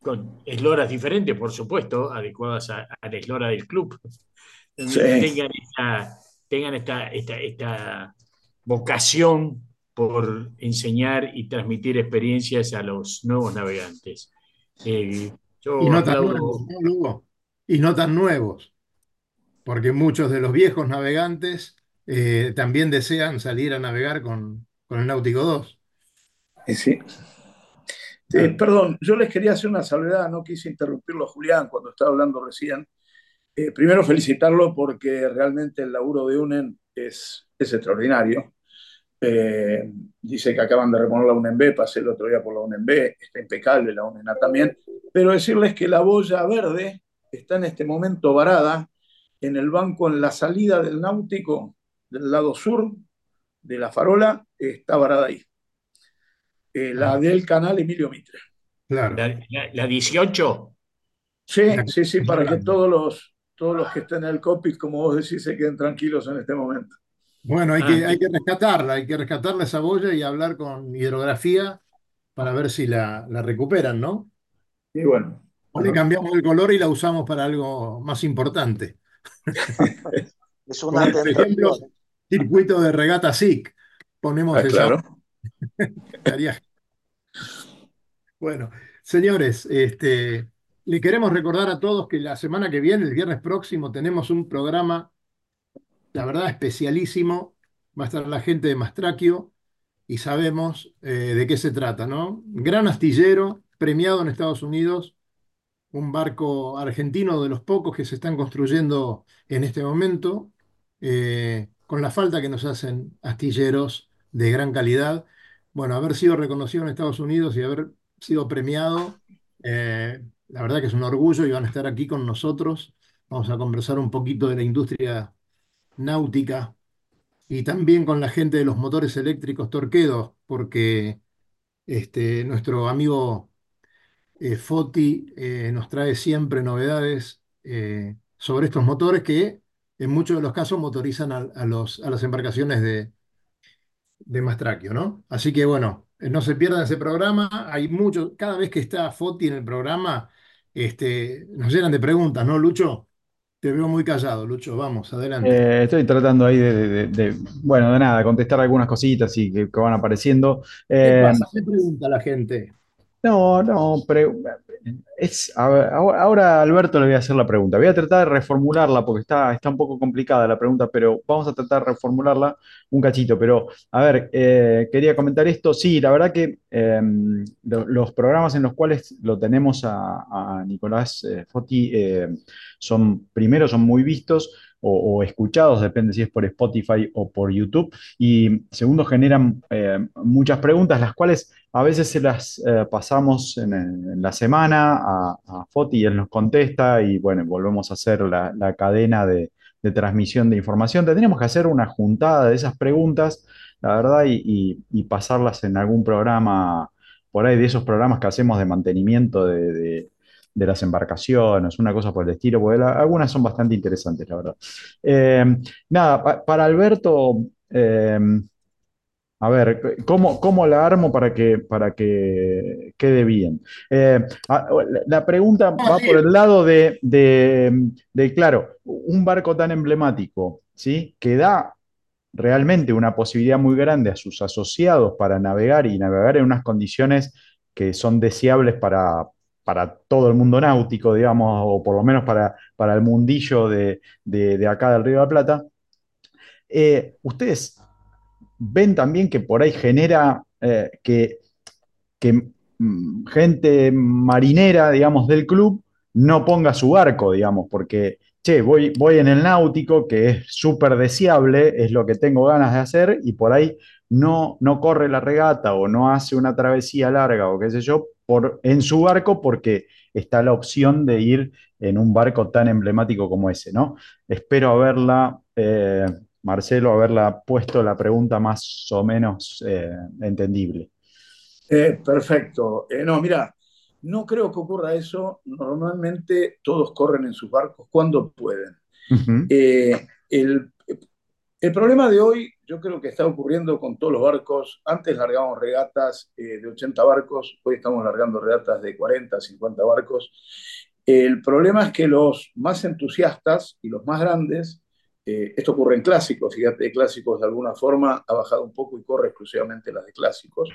con esloras diferentes, por supuesto, adecuadas a, a la eslora del club, Sí. tengan esta, tengan esta, esta, esta vocación por enseñar y transmitir experiencias a los nuevos navegantes. Eh, yo Y no tan nuevos, ¿no, Lugo? Y no tan nuevos, porque muchos de los viejos navegantes eh, también desean salir a navegar con, con el Náutico 2. Y sí. Eh, perdón, yo les quería hacer una salvedad, no quise interrumpirlo a Julián cuando estaba hablando recién. Eh, primero felicitarlo porque realmente el laburo de UNEN es, es extraordinario. Eh, dice que acaban de reponer la UNENB, pasé el otro día por la UNENB, está impecable la UNENA también, pero decirles que la boya verde está en este momento varada en el banco en la salida del náutico del lado sur de la farola, está varada ahí. Eh, la del canal Emilio Mitre. Claro. la, la- la 18. Sí, sí, sí, para que todos los, todos los que estén en el cockpit, como vos decís, se queden tranquilos en este momento. Bueno, hay Ah, que, hay sí. que rescatarla, hay que rescatarla esa boya y hablar con hidrografía para ver si la, la recuperan, ¿no? Y bueno, O le cambiamos el color y la usamos para algo más importante. Es una Por ejemplo, tentación. circuito de regata SIC. Ponemos ah, esa claro. Estaría- Bueno, señores, este, le queremos recordar a todos que la semana que viene, el viernes próximo, tenemos un programa, la verdad, especialísimo. Va a estar la gente de Mastraquio y sabemos eh, de qué se trata, ¿no? Gran astillero, premiado en Estados Unidos, un barco argentino de los pocos que se están construyendo en este momento, eh, con la falta que nos hacen astilleros de gran calidad. Bueno, haber sido reconocido en Estados Unidos y haber sido premiado, eh, la verdad que es un orgullo y van a estar aquí con nosotros. Vamos a conversar un poquito de la industria náutica y también con la gente de los motores eléctricos Torquedo, porque este, nuestro amigo eh, Foti eh, nos trae siempre novedades eh, sobre estos motores que en muchos de los casos motorizan a, los, a las embarcaciones de, de Mastraquio, ¿no? Así que bueno, no se pierdan ese programa. Hay muchos, cada vez que está Foti en el programa, este, nos llenan de preguntas, ¿no, Lucho? Te veo muy callado, Lucho. Vamos, adelante. Eh, estoy tratando ahí de, de- de- bueno, de nada, contestar algunas cositas y que, que van apareciendo. ¿Qué Eh, pasa? ¿Qué pregunta la gente? No, no, pero es, ver, ahora, Alberto le voy a hacer la pregunta. Voy a tratar de reformularla porque está, está un poco complicada la pregunta, pero vamos a tratar de reformularla un cachito. Pero, a ver, eh, quería comentar esto. Sí, la verdad que lo- los programas en los cuales lo tenemos a, a Nicolás eh, Foti eh, son, primero, son muy vistos. O, escuchados, depende si es por Spotify o por YouTube. Y segundo, generan eh, muchas preguntas, las cuales a veces se las eh, pasamos en, la semana a, Foti y él nos contesta y bueno, volvemos a hacer la, la cadena de, de transmisión de información. Tendríamos que hacer una juntada de esas preguntas, la verdad, y, y- y pasarlas en algún programa, por ahí de esos programas que hacemos de mantenimiento de, de- de las embarcaciones, una cosa por el estilo, porque la- algunas son bastante interesantes, la verdad. Eh, nada, pa- para Alberto... eh, A ver, ¿cómo, cómo la armo para que, para que quede bien? Eh, la la pregunta va por el lado de, de- de, claro, un barco tan emblemático, ¿sí? Que da realmente una posibilidad muy grande a sus asociados para navegar y navegar en unas condiciones que son deseables para, para todo el mundo náutico, digamos, o por lo menos para, para el mundillo de, de- acá del Río de la Plata. Eh, ¿ustedes ven también que por ahí genera eh, que que mm, gente marinera, digamos, del club no ponga su barco, digamos, porque, che, voy, voy en el náutico, que es súper deseable, es lo que tengo ganas de hacer, y por ahí no, no corre la regata o no hace una travesía larga o qué sé yo, por, en su barco porque está la opción de ir en un barco tan emblemático como ese, ¿no? Espero haberla, eh, Marcelo, haberla puesto la pregunta más o menos eh, entendible. Eh, perfecto. No, mira, no creo que ocurra eso. Normalmente todos corren en sus barcos cuando pueden. Eh, el, el problema de hoy, yo creo que está ocurriendo con todos los barcos. Antes largábamos regatas eh, de 80 barcos, hoy estamos largando regatas de 40, 50 barcos. El problema es que los más entusiastas y los más grandes, eh, esto ocurre en clásicos, fíjate, clásicos de alguna forma ha bajado un poco y corre exclusivamente las de clásicos,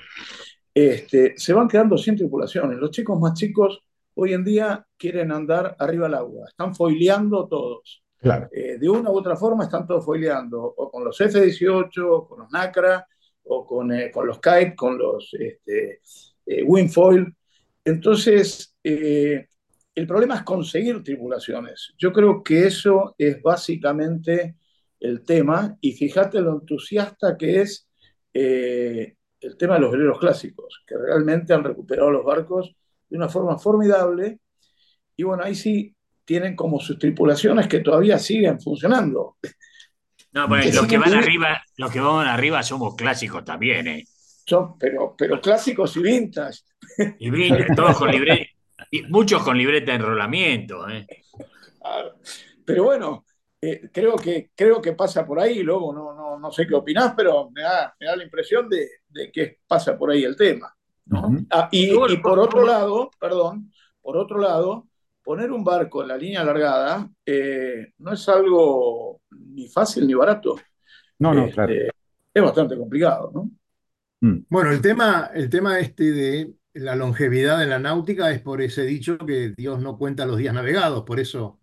este, se van quedando sin tripulaciones. Los chicos más chicos hoy en día quieren andar arriba del agua, están foileando todos. Claro. Eh, de una u otra forma están todos foileando, o con los F-18, o con los NACRA, o con, eh, con los Kite, con los este, eh, Wingfoil. Entonces, eh, el problema es conseguir tripulaciones. Yo creo que eso es básicamente el tema, y fíjate lo entusiasta que es el tema de los veleros clásicos, que realmente han recuperado los barcos de una forma formidable, y bueno, ahí sí tienen como sus tripulaciones que todavía siguen funcionando. No, Que los que van arriba, los que van arriba somos clásicos también, ¿eh? son, pero, pero clásicos y vintage. Y brin- todos con libreta, y muchos con libreta de enrolamiento, ¿eh? Claro. Pero bueno, eh, creo, que, creo que pasa por ahí, luego no, no, no sé qué opinás, pero me da, me da la impresión de, de que pasa por ahí el tema. Ah, y, por- otro lado, perdón, por otro lado, poner un barco en la línea alargada eh, no es algo ni fácil ni barato. No, no, Este, claro. Es bastante complicado, ¿no? Mm. Bueno, el tema, el tema este de la longevidad de la náutica es por ese dicho que Dios no cuenta los días navegados, por eso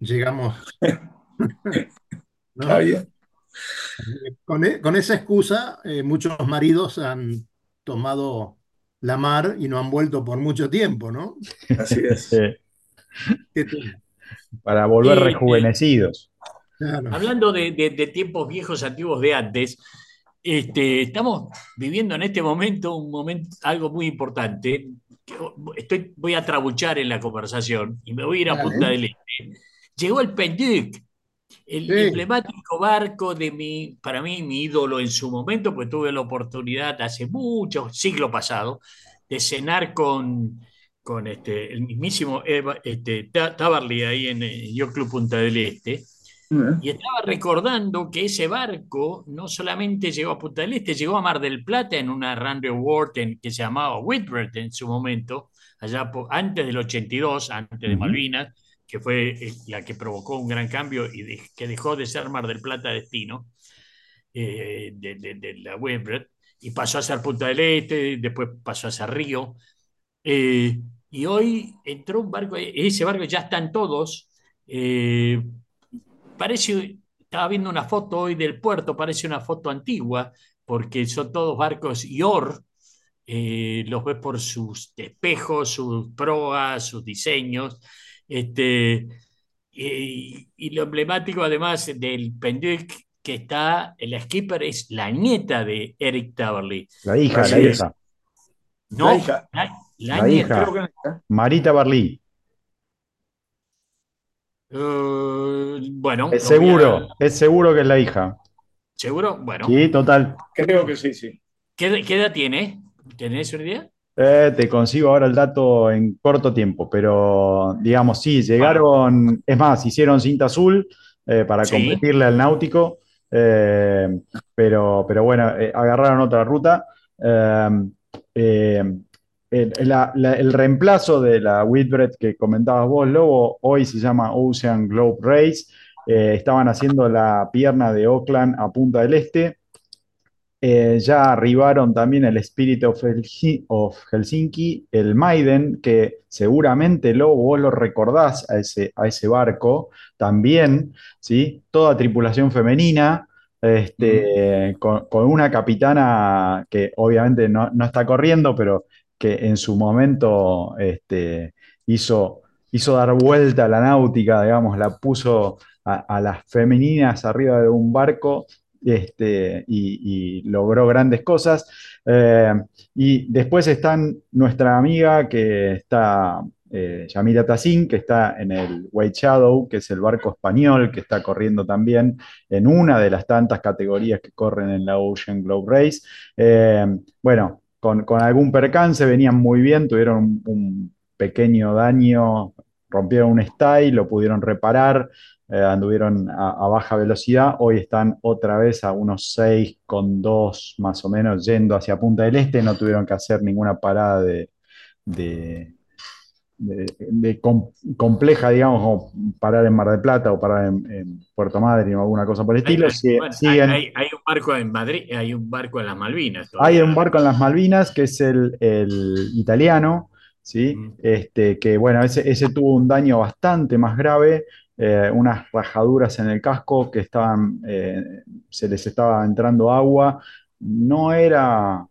llegamos, ¿no? Está bien. Con, e- con esa excusa, eh, muchos maridos han tomado la mar y no han vuelto por mucho tiempo, ¿no? Así es. Para volver Y- rejuvenecidos. Claro. Hablando de, de- de tiempos viejos, antiguos de antes, este, estamos viviendo en este momento un momento, algo muy importante. Estoy, voy a trabuchar en la conversación y me voy a ir a Dale. Punta del Este. Llegó el Penduc, el Sí. emblemático barco de mi, para mí, mi ídolo en su momento, pues tuve la oportunidad hace mucho, siglo pasado, de cenar con, con este, el mismísimo Eva- este, Ta- Tabarly ahí en el Yacht Club Punta del Este. Y estaba recordando que ese barco no solamente llegó a Punta del Este, llegó a Mar del Plata en una Randy en- que se llamaba Whitbread en su momento, allá antes del 82, antes de. Malvinas, que fue eh, la que provocó un gran cambio y de- que dejó de ser Mar del Plata destino eh, de, de- de la Whitbread y pasó a ser Punta del Este, después pasó a ser Río. Eh, y hoy entró un barco, ese barco ya están todos. eh, parece, estaba viendo una foto hoy del puerto, parece una foto antigua, porque son todos barcos IOR, eh, los ves por sus espejos, sus proas, sus diseños. Este, y, y lo emblemático además del Penduic que está, la skipper es la nieta de Eric Tabarly. La hija, Así la es. hija. No, La hija. la, la hija. Creo que. Marita Barlí. Eh, bueno, Es a- seguro, es seguro que es la hija. ¿Seguro? Bueno. Sí, total. creo que sí, sí. ¿Qué, qué edad tiene? ¿Tenés una idea? Eh, te consigo ahora el dato en corto tiempo, pero digamos, sí, llegaron, es más, hicieron cinta azul eh, para Sí. competirle al náutico eh, pero, pero bueno, eh, agarraron otra ruta. El, la- la- el reemplazo de la Whitbread que comentabas vos, Lobo, hoy se llama Ocean Globe Race. Eh, estaban haciendo la pierna de Auckland a Punta del Este. Eh, ya arribaron también el Spirit of Helsinki, el Maiden, que seguramente Lobo vos lo recordás a ese, a ese barco también, ¿sí? Toda tripulación femenina, este, con, con una capitana que obviamente no, no está corriendo, pero que en su momento este, hizo, hizo dar vuelta a la náutica, digamos, la puso a, las femeninas arriba de un barco este, y, logró grandes cosas. Eh, y después están nuestra amiga que está, eh, Yamila Tassin, que está en el White Shadow, que es el barco español que está corriendo también en una de las tantas categorías que corren en la Ocean Globe Race. Eh, bueno, con, algún percance venían muy bien, tuvieron un, pequeño daño, rompieron un style, lo pudieron reparar eh, anduvieron a, baja velocidad, hoy están otra vez a unos 6,2 más o menos yendo hacia Punta del Este, no tuvieron que hacer ninguna parada de- de- de com- compleja, digamos, como parar en Mar del Plata o parar en, en Puerto Madryn o alguna cosa por el estilo. hay- bueno, hay- siguen, hay- hay un barco en Madrid, hay un barco en las Malvinas hay un barco en las Malvinas que es el, el italiano, ¿sí? Mm. Este, que bueno, ese, ese tuvo un daño bastante más grave, eh, unas rajaduras en el casco que estaban, eh, se les estaba entrando agua. No era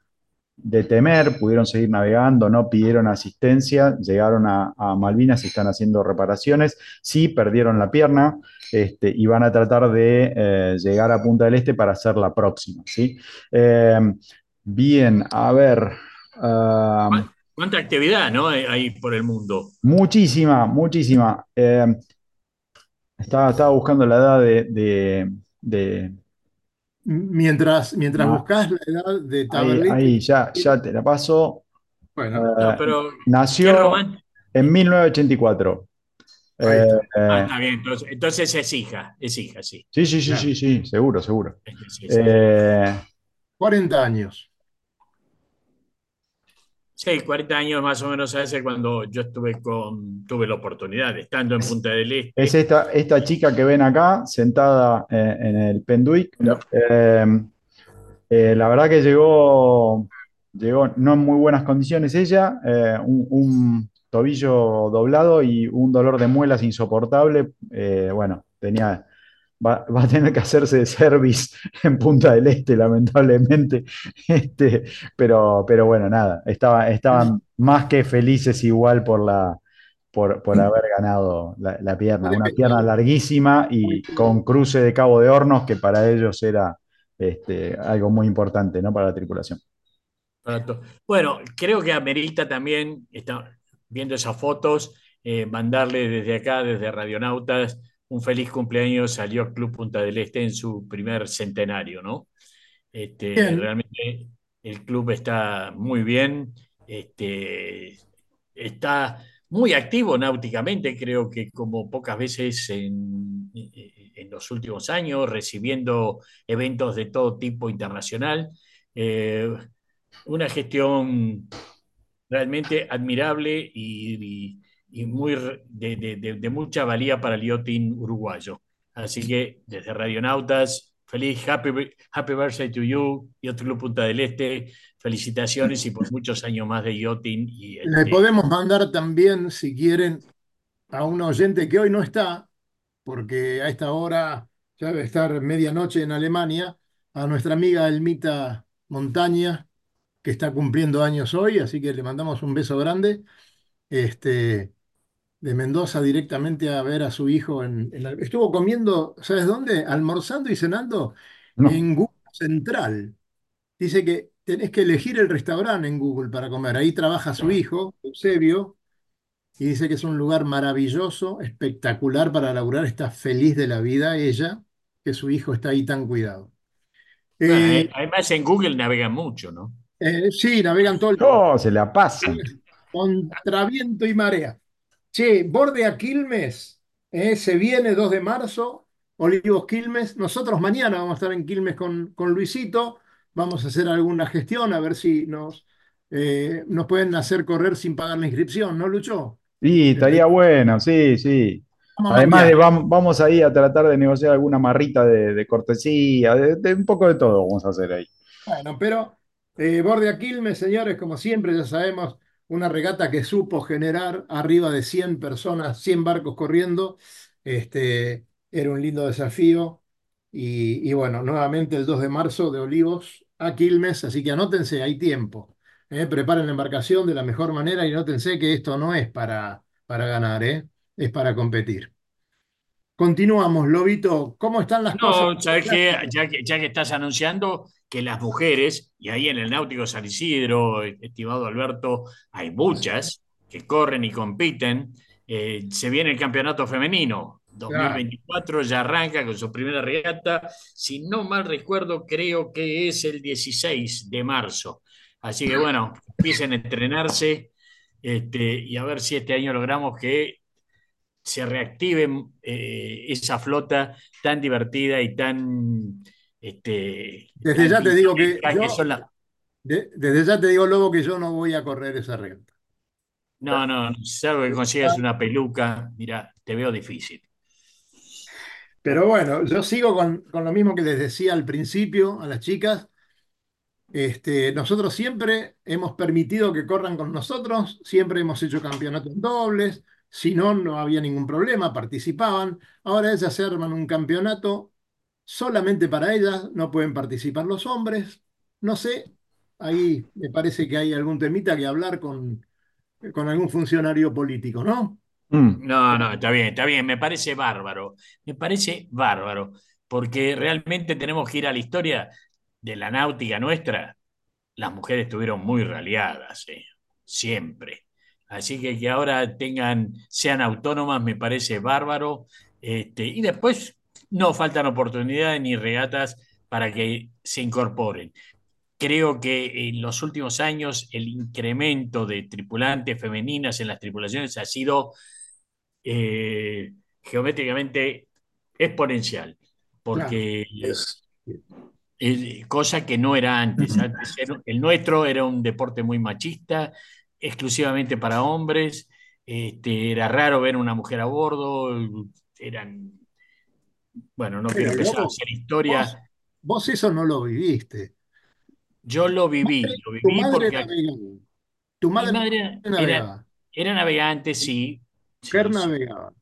de temer, pudieron seguir navegando, no pidieron asistencia, llegaron a, a Malvinas y están haciendo reparaciones. Sí, perdieron la pierna este, y van a tratar de eh, llegar a Punta del Este para hacer la próxima, ¿sí? Eh, bien, a ver. ah, ¿Cuán- ¿Cuánta actividad, no? hay hay por el mundo? muchísima, muchísima. Eh, estaba, estaba buscando la edad de, de- de- Mientras, mientras No. buscas la edad de ahí, Taberlite, ahí, ya, ya te la paso. bueno, No, Eh, pero qué nació en 1984. Ahí Eh, está. Ah, eh, está bien, entonces, entonces es hija, es hija, sí. sí, sí, sí, Claro. sí, sí, seguro, seguro. Este, sí, sí. Eh, 40 años. Sí, 40 años más o menos hace cuando yo estuve con, tuve la oportunidad, estando en Punta del Este. es esta, esta chica que ven acá, sentada eh, en el Penduic. Mirá. Eh, eh, la verdad que llegó, llegó no en muy buenas condiciones ella, eh, un, un tobillo doblado y un dolor de muelas insoportable. Bueno, tenía, va, a tener que hacerse de service en Punta del Este, lamentablemente. Este, pero, pero bueno, nada, estaba, estaban más que felices igual por la, por, por haber ganado la, pierna. Una pierna larguísima y con cruce de Cabo de Hornos, que para ellos era este, algo muy importante, ¿no? Para la tripulación. Bueno, creo que amerita también, está viendo esas fotos, eh, mandarle desde acá, desde Radionautas, un feliz cumpleaños al Yacht Club Punta del Este en su primer centenario, ¿no? Este, realmente el club está muy bien, este, está muy activo náuticamente, creo que como pocas veces en, en los últimos años, recibiendo eventos de todo tipo internacional. Eh, una gestión realmente admirable y, y- y muy de, de- de- mucha valía para el yachting uruguayo. Así que desde Radionautas, feliz happy, happy birthday to you, Yacht Club Punta del Este, felicitaciones y por muchos años más de yachting. Y, Le este, podemos mandar también, si quieren, a un oyente que hoy no está, porque a esta hora ya debe estar medianoche en Alemania, a nuestra amiga Elmita Montaña, que está cumpliendo años hoy, así que le mandamos un beso grande. Este, de Mendoza directamente a ver a su hijo en, en la- estuvo comiendo, ¿sabes dónde? Almorzando y cenando No. en Google Central. Dice que tenés que elegir el restaurante en Google para comer. Ahí trabaja su hijo, Eusebio, y dice que es un lugar maravilloso, espectacular para laburar. Está feliz de la vida ella, que su hijo está ahí tan cuidado. bueno, Eh, eh, además en Google navegan mucho, ¿no? eh, sí, navegan todo el. Oh, se la pasan. Contra viento y marea. Che, borde a Quilmes, eh, se viene 2 de marzo, Olivos Quilmes. Nosotros mañana vamos a estar en Quilmes con, con Luisito. Vamos a hacer alguna gestión a ver si nos, eh, nos pueden hacer correr sin pagar la inscripción, ¿no, Lucho? Sí, estaría bueno, sí, sí. Vamos Además de, mañana. vam- vamos ahí a tratar de negociar alguna marrita de, de cortesía, de, de un poco de todo vamos a hacer ahí. Bueno, pero eh, Borde Quilmes, señores, como siempre, ya sabemos, una regata que supo generar arriba de 100 personas, 100 barcos corriendo. Este, era un lindo desafío. Y, y bueno, nuevamente el 2 de marzo de Olivos a Quilmes, así que anótense, hay tiempo. ¿eh? Preparen la embarcación de la mejor manera y anótense que esto no es para, para ganar, ¿eh? Es para competir. Continuamos, Lobito. ¿Cómo están las cosas? No, ya que estás anunciando que las mujeres, y ahí en el Náutico San Isidro, estimado Alberto, hay muchas que corren y compiten. Eh, se viene el campeonato femenino. 2024 ya arranca con su primera regata. Si no mal recuerdo, creo que es el 16 de marzo. Así que bueno, empiecen a entrenarse este, y a ver si este año logramos que se reactive eh, esa flota tan divertida y tan este, Desde ya te digo que pintoresca yo, son las- de- desde ya te digo, Lobo, que yo no voy a correr esa regata. No, no, salvo que consigas una peluca, mira, te veo difícil. Pero bueno, yo sigo con, con lo mismo que les decía al principio a las chicas. Este, nosotros siempre hemos permitido que corran con nosotros, siempre hemos hecho campeonato en dobles, si no, no había ningún problema, participaban. Ahora ellas se arman un campeonato solamente para ellas, no pueden participar los hombres. No sé, ahí me parece que hay algún temita que hablar con, con algún funcionario político, ¿no? Mm. No, no, está bien, está bien, me parece bárbaro, me parece bárbaro, porque realmente tenemos que ir a la historia de la náutica nuestra. Las mujeres estuvieron muy raleadas, eh, siempre. Así que que ahora tengan, sean autónomas, me parece bárbaro. Este, y después no faltan oportunidades ni regatas para que se incorporen. Creo que en los últimos años el incremento de tripulantes femeninas en las tripulaciones ha sido eh, geométricamente exponencial, Claro. porque Es, cosa que no era antes. Antes era- el nuestro era un deporte muy machista, exclusivamente para hombres. Este, era raro ver una mujer a bordo. Eran, bueno, no quiero empezar a Lobo, hacer vos, historia. vos eso no lo viviste. Yo lo Tu viví, madre, lo tu viví madre porque navegaba. Tu madre madre era, navegaba. era navegante, sí, Mujer sí, navegaba.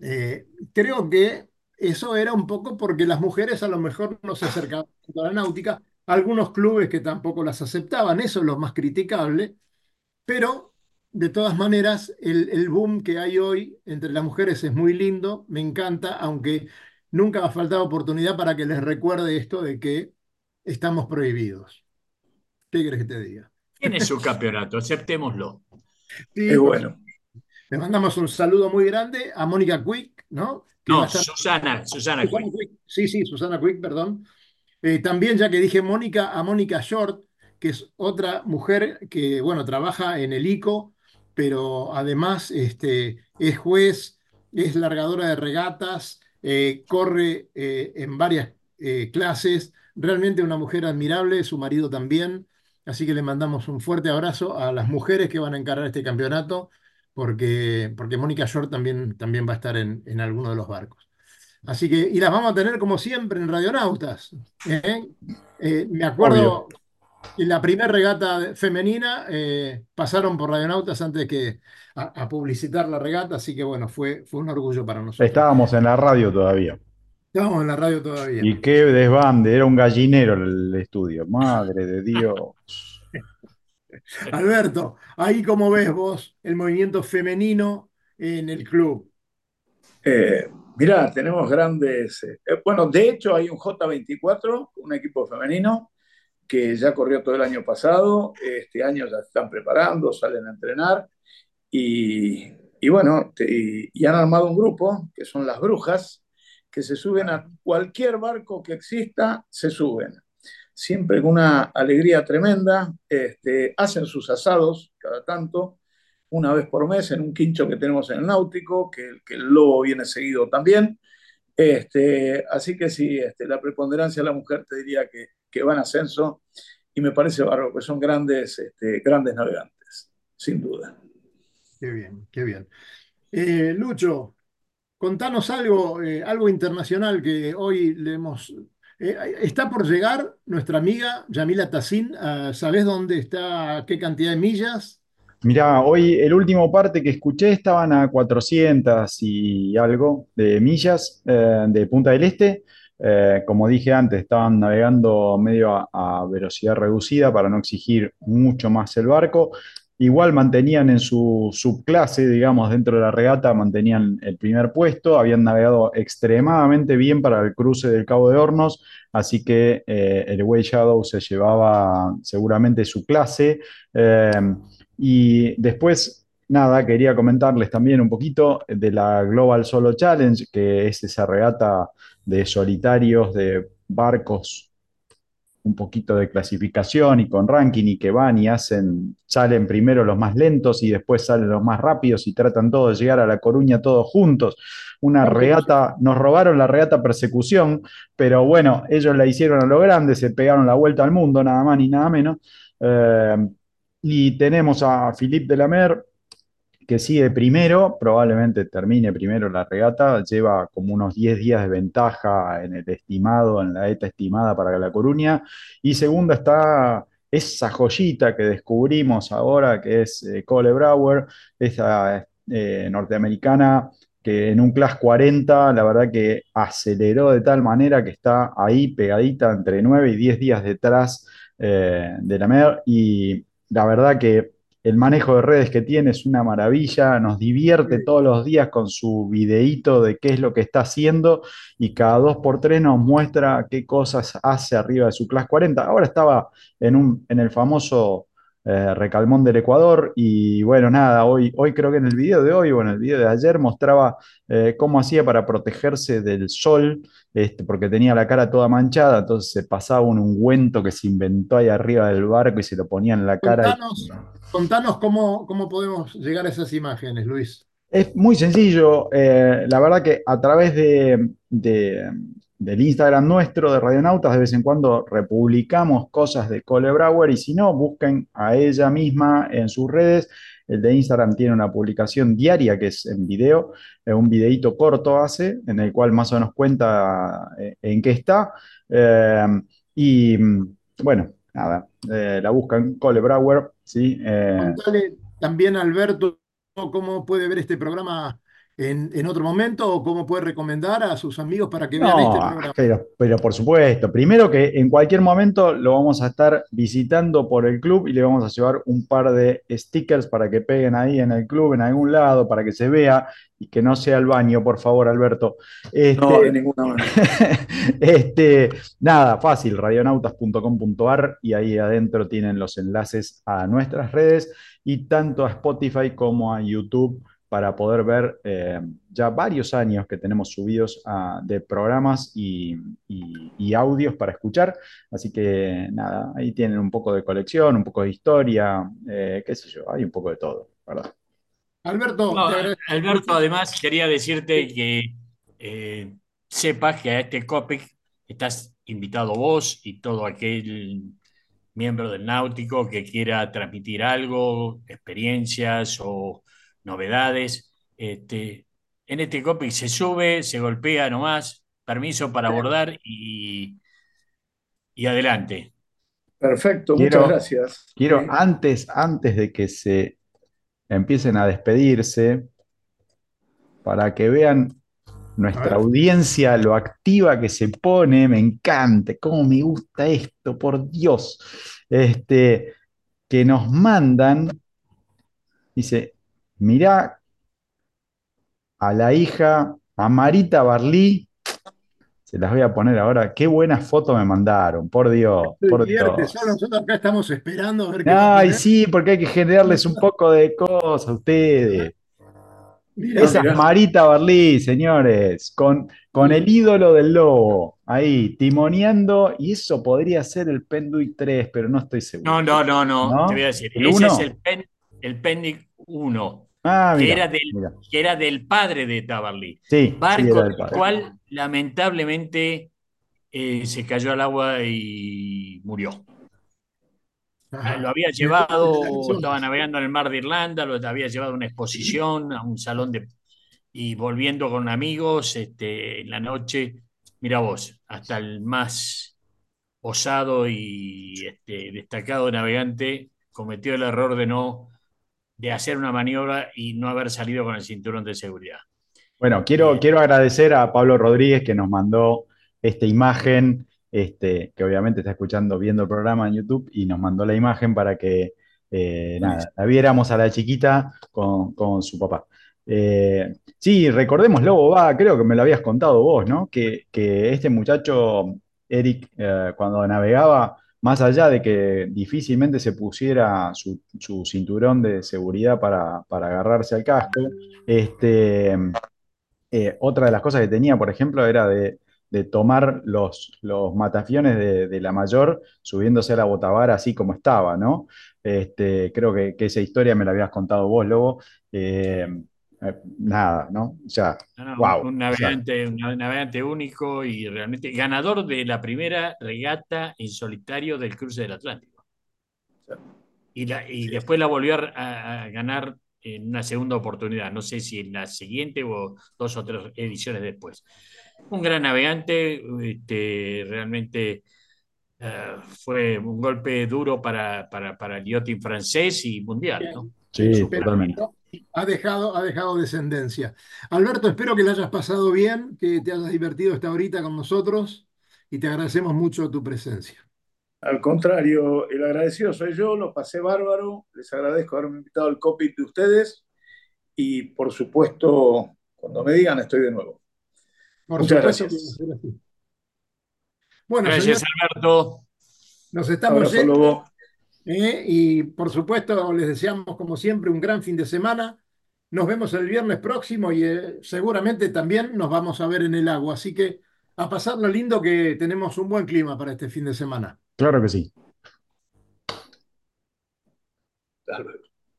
Eh, creo que eso era un poco porque las mujeres a lo mejor no se acercaban a la náutica, algunos clubes que tampoco las aceptaban, eso es lo más criticable, pero de todas maneras el, el boom que hay hoy entre las mujeres es muy lindo, me encanta, aunque nunca va a faltar oportunidad para que les recuerde esto de que estamos prohibidos. ¿Qué quieres que te diga? Tiene su campeonato, aceptémoslo. Sí, es bueno. Le mandamos un saludo muy grande a Mónica Quick, ¿no? No, estar. Susana, Susana Susana Quick. Quick. Sí, sí, Susana Quick, perdón. Eh, también, ya que dije Mónica, a Mónica Short, que es otra mujer que, bueno, trabaja en el ICO, pero además este, es juez, es largadora de regatas, eh, corre eh, en varias eh, clases, realmente una mujer admirable, su marido también. Así que le mandamos un fuerte abrazo a las mujeres que van a encarar este campeonato, porque, porque Mónica Short también, también va a estar en, en alguno de los barcos. Así que, y las vamos a tener como siempre en Radionautas. me Obvio. En la primera regata femenina eh, pasaron por Radionautas antes que a, a publicitar la regata, así que bueno, fue, fue un orgullo para nosotros. Estábamos en la radio todavía. Estábamos en la radio todavía. Y qué desbande, era un gallinero el estudio. Madre de Dios. Alberto, ahí como ves vos el movimiento femenino en el club. Eh, mirá, tenemos grandes. eh, eh, bueno, de hecho, hay un J24, un equipo femenino, que ya corrió todo el año pasado. Este año ya están preparando, salen a entrenar. Y, y bueno, te- y, y han armado un grupo, que son las brujas, que se suben a cualquier barco que exista, se suben. Siempre con una alegría tremenda. Este, hacen sus asados cada tanto una vez por mes en un quincho que tenemos en el náutico, que, que el lobo viene seguido también. Este, así que sí, este, la preponderancia de la mujer te diría que, que va en ascenso y me parece bárbaro, que son grandes, este, grandes navegantes, sin duda. Qué bien, qué bien. Eh, Lucho, contanos algo, eh, algo internacional que hoy le hemos... eh, está por llegar nuestra amiga Yamila Tassin. ah, ¿sabés dónde está, qué cantidad de millas? Mirá, hoy el último parte que escuché estaban a 400 y algo de millas eh, de Punta del Este. Eh, como dije antes, estaban navegando medio a, velocidad reducida para no exigir mucho más el barco. Igual mantenían en su subclase, digamos, dentro de la regata, mantenían el primer puesto, habían navegado extremadamente bien para el cruce del Cabo de Hornos, así que eh, el Way Shadow se llevaba seguramente su clase. Y después, nada, quería comentarles también un poquito de la Global Solo Challenge, que es esa regata de solitarios, de barcos, un poquito de clasificación y con ranking y que van y hacen, salen primero los más lentos y después salen los más rápidos y tratan todos de llegar a La Coruña todos juntos. Una regata, nos robaron la regata persecución, pero bueno, ellos la hicieron a lo grande, se pegaron la vuelta al mundo, nada más ni nada menos. Eh, y tenemos a Philippe Delamer, que sigue primero, probablemente termine primero la regata, lleva como unos 10 días de ventaja en el estimado, en la ETA estimada para La Coruña, y segunda está esa joyita que descubrimos ahora, que es eh, Cole Brower, esa eh, norteamericana que en un Class 40, la verdad que aceleró de tal manera que está ahí pegadita entre 9 y 10 días detrás eh, de la MER, y la verdad que el manejo de redes que tiene es una maravilla, nos divierte todos los días con su videíto de qué es lo que está haciendo y cada dos por tres nos muestra qué cosas hace arriba de su Class 40. Ahora estaba en, un, en el famoso eh, recalmón del Ecuador y bueno, nada, hoy, hoy creo que en el video de hoy o en el video de ayer mostraba eh, cómo hacía para protegerse del sol, este, porque tenía la cara toda manchada, entonces se pasaba un ungüento que se inventó ahí arriba del barco y se lo ponía en la cara. Contanos, contanos cómo, cómo podemos llegar a esas imágenes, Luis. Es muy sencillo, eh, la verdad que a través de, de, del Instagram nuestro de Radionautas de vez en cuando republicamos cosas de Cole Brower y si no, busquen a ella misma en sus redes. El de Instagram tiene una publicación diaria que es en video, eh, un videíto corto hace, en el cual más o menos cuenta eh, en qué está. Eh, y bueno, nada, eh, la buscan Cole Brower, ¿sí? Contale también Alberto cómo puede ver este programa en, en otro momento o cómo puede recomendar a sus amigos para que vean este No, programa. pero, pero por supuesto, primero que en cualquier momento lo vamos a estar visitando por el club y le vamos a llevar un par de stickers para que peguen ahí en el club, en algún lado, para que se vea y que no sea el baño, por favor, Alberto. Este, No, de ninguna manera. este, nada, fácil, radionautas.com.ar y ahí adentro tienen los enlaces a nuestras redes y tanto a Spotify como a YouTube para poder ver eh, ya varios años que tenemos subidos ah, de programas y, y- y audios para escuchar. Así que nada, ahí tienen un poco de colección, un poco de historia, eh, qué sé yo, hay un poco de todo, ¿verdad? Alberto, No, Alberto, además quería decirte que eh, sepas que a este COPIC estás invitado vos y todo aquel miembro del Náutico que quiera transmitir algo, experiencias o novedades. Este, en este COPIC se sube, se golpea nomás, permiso para abordar y, y adelante. Perfecto, muchas gracias. quiero Sí. antes, antes de que se empiecen a despedirse, para que vean nuestra audiencia, lo activa que se pone, me encanta, cómo me gusta esto, por Dios. Este, que nos mandan, dice, mirá a la hija, a Marita Barlí, se las voy a poner ahora, qué buena foto me mandaron, por Dios, por Dios. nosotros acá estamos esperando a ver qué Ay, poner. sí, porque hay que generarles un poco de cosas a ustedes. Mira, Esa es. Marita Barlí, señores, con, con el ídolo del lobo, ahí, timoneando, y eso podría ser el Penduic 3, pero no estoy seguro. No, no, no, no, te voy a decir, ¿El ese es 1? el, pen, el Pendic 1. Ah, que, era del, que era del padre de Tabarly. Sí, sí, Barco era del del padre. cual lamentablemente eh, se cayó al agua y murió. Ajá. Lo había llevado, estaba navegando en el mar de Irlanda, lo había llevado a una exposición, a un salón de... Y volviendo con amigos, este, en la noche, mira vos, hasta el más osado y este, destacado navegante cometió el error de no de hacer una maniobra y no haber salido con el cinturón de seguridad. Bueno, quiero, quiero agradecer a Pablo Rodríguez que nos mandó esta imagen, este, que obviamente está escuchando, viendo el programa en YouTube, y nos mandó la imagen para que eh, nada, la viéramos a la chiquita con, con su papá. Eh, sí, recordemos, Lobo, va, creo que me lo habías contado vos, ¿no? Que, que este muchacho, Eric, eh, cuando navegaba, más allá de que difícilmente se pusiera su, cinturón de seguridad para, agarrarse al casco, este, eh, otra de las cosas que tenía, por ejemplo, era de, tomar los, los matafiones de, la mayor subiéndose a la botavara así como estaba, ¿no? Este, creo que, que esa historia me la habías contado vos, Lobo. Eh, eh, nada, ¿no? O sea, No, no, wow. un navegante, un navegante único y realmente ganador de la primera regata en solitario del cruce del Atlántico. Y, la, y después la volvió a, a ganar en una segunda oportunidad, no sé si en la siguiente o dos o tres ediciones después. Un gran navegante, este, realmente eh, fue un golpe duro para, para, para el yachting francés y mundial, ¿no? Sí, totalmente. Ha dejado, ha dejado descendencia. Alberto, espero que la hayas pasado bien, que te hayas divertido esta horita con nosotros y te agradecemos mucho tu presencia. Al contrario, el agradecido soy yo, lo pasé bárbaro, les agradezco haberme invitado al copy de ustedes y por supuesto, cuando me digan estoy de nuevo. Por Muchas supuesto gracias. que va a ser así. Bueno, Gracias, señor, Alberto. nos estamos Abrazo. ¿Eh? Y por supuesto, les deseamos, como siempre, un gran fin de semana. Nos vemos el viernes próximo y eh, seguramente también nos vamos a ver en el agua. Así que a pasarlo lindo, que tenemos un buen clima para este fin de semana. Claro que sí. Hasta luego.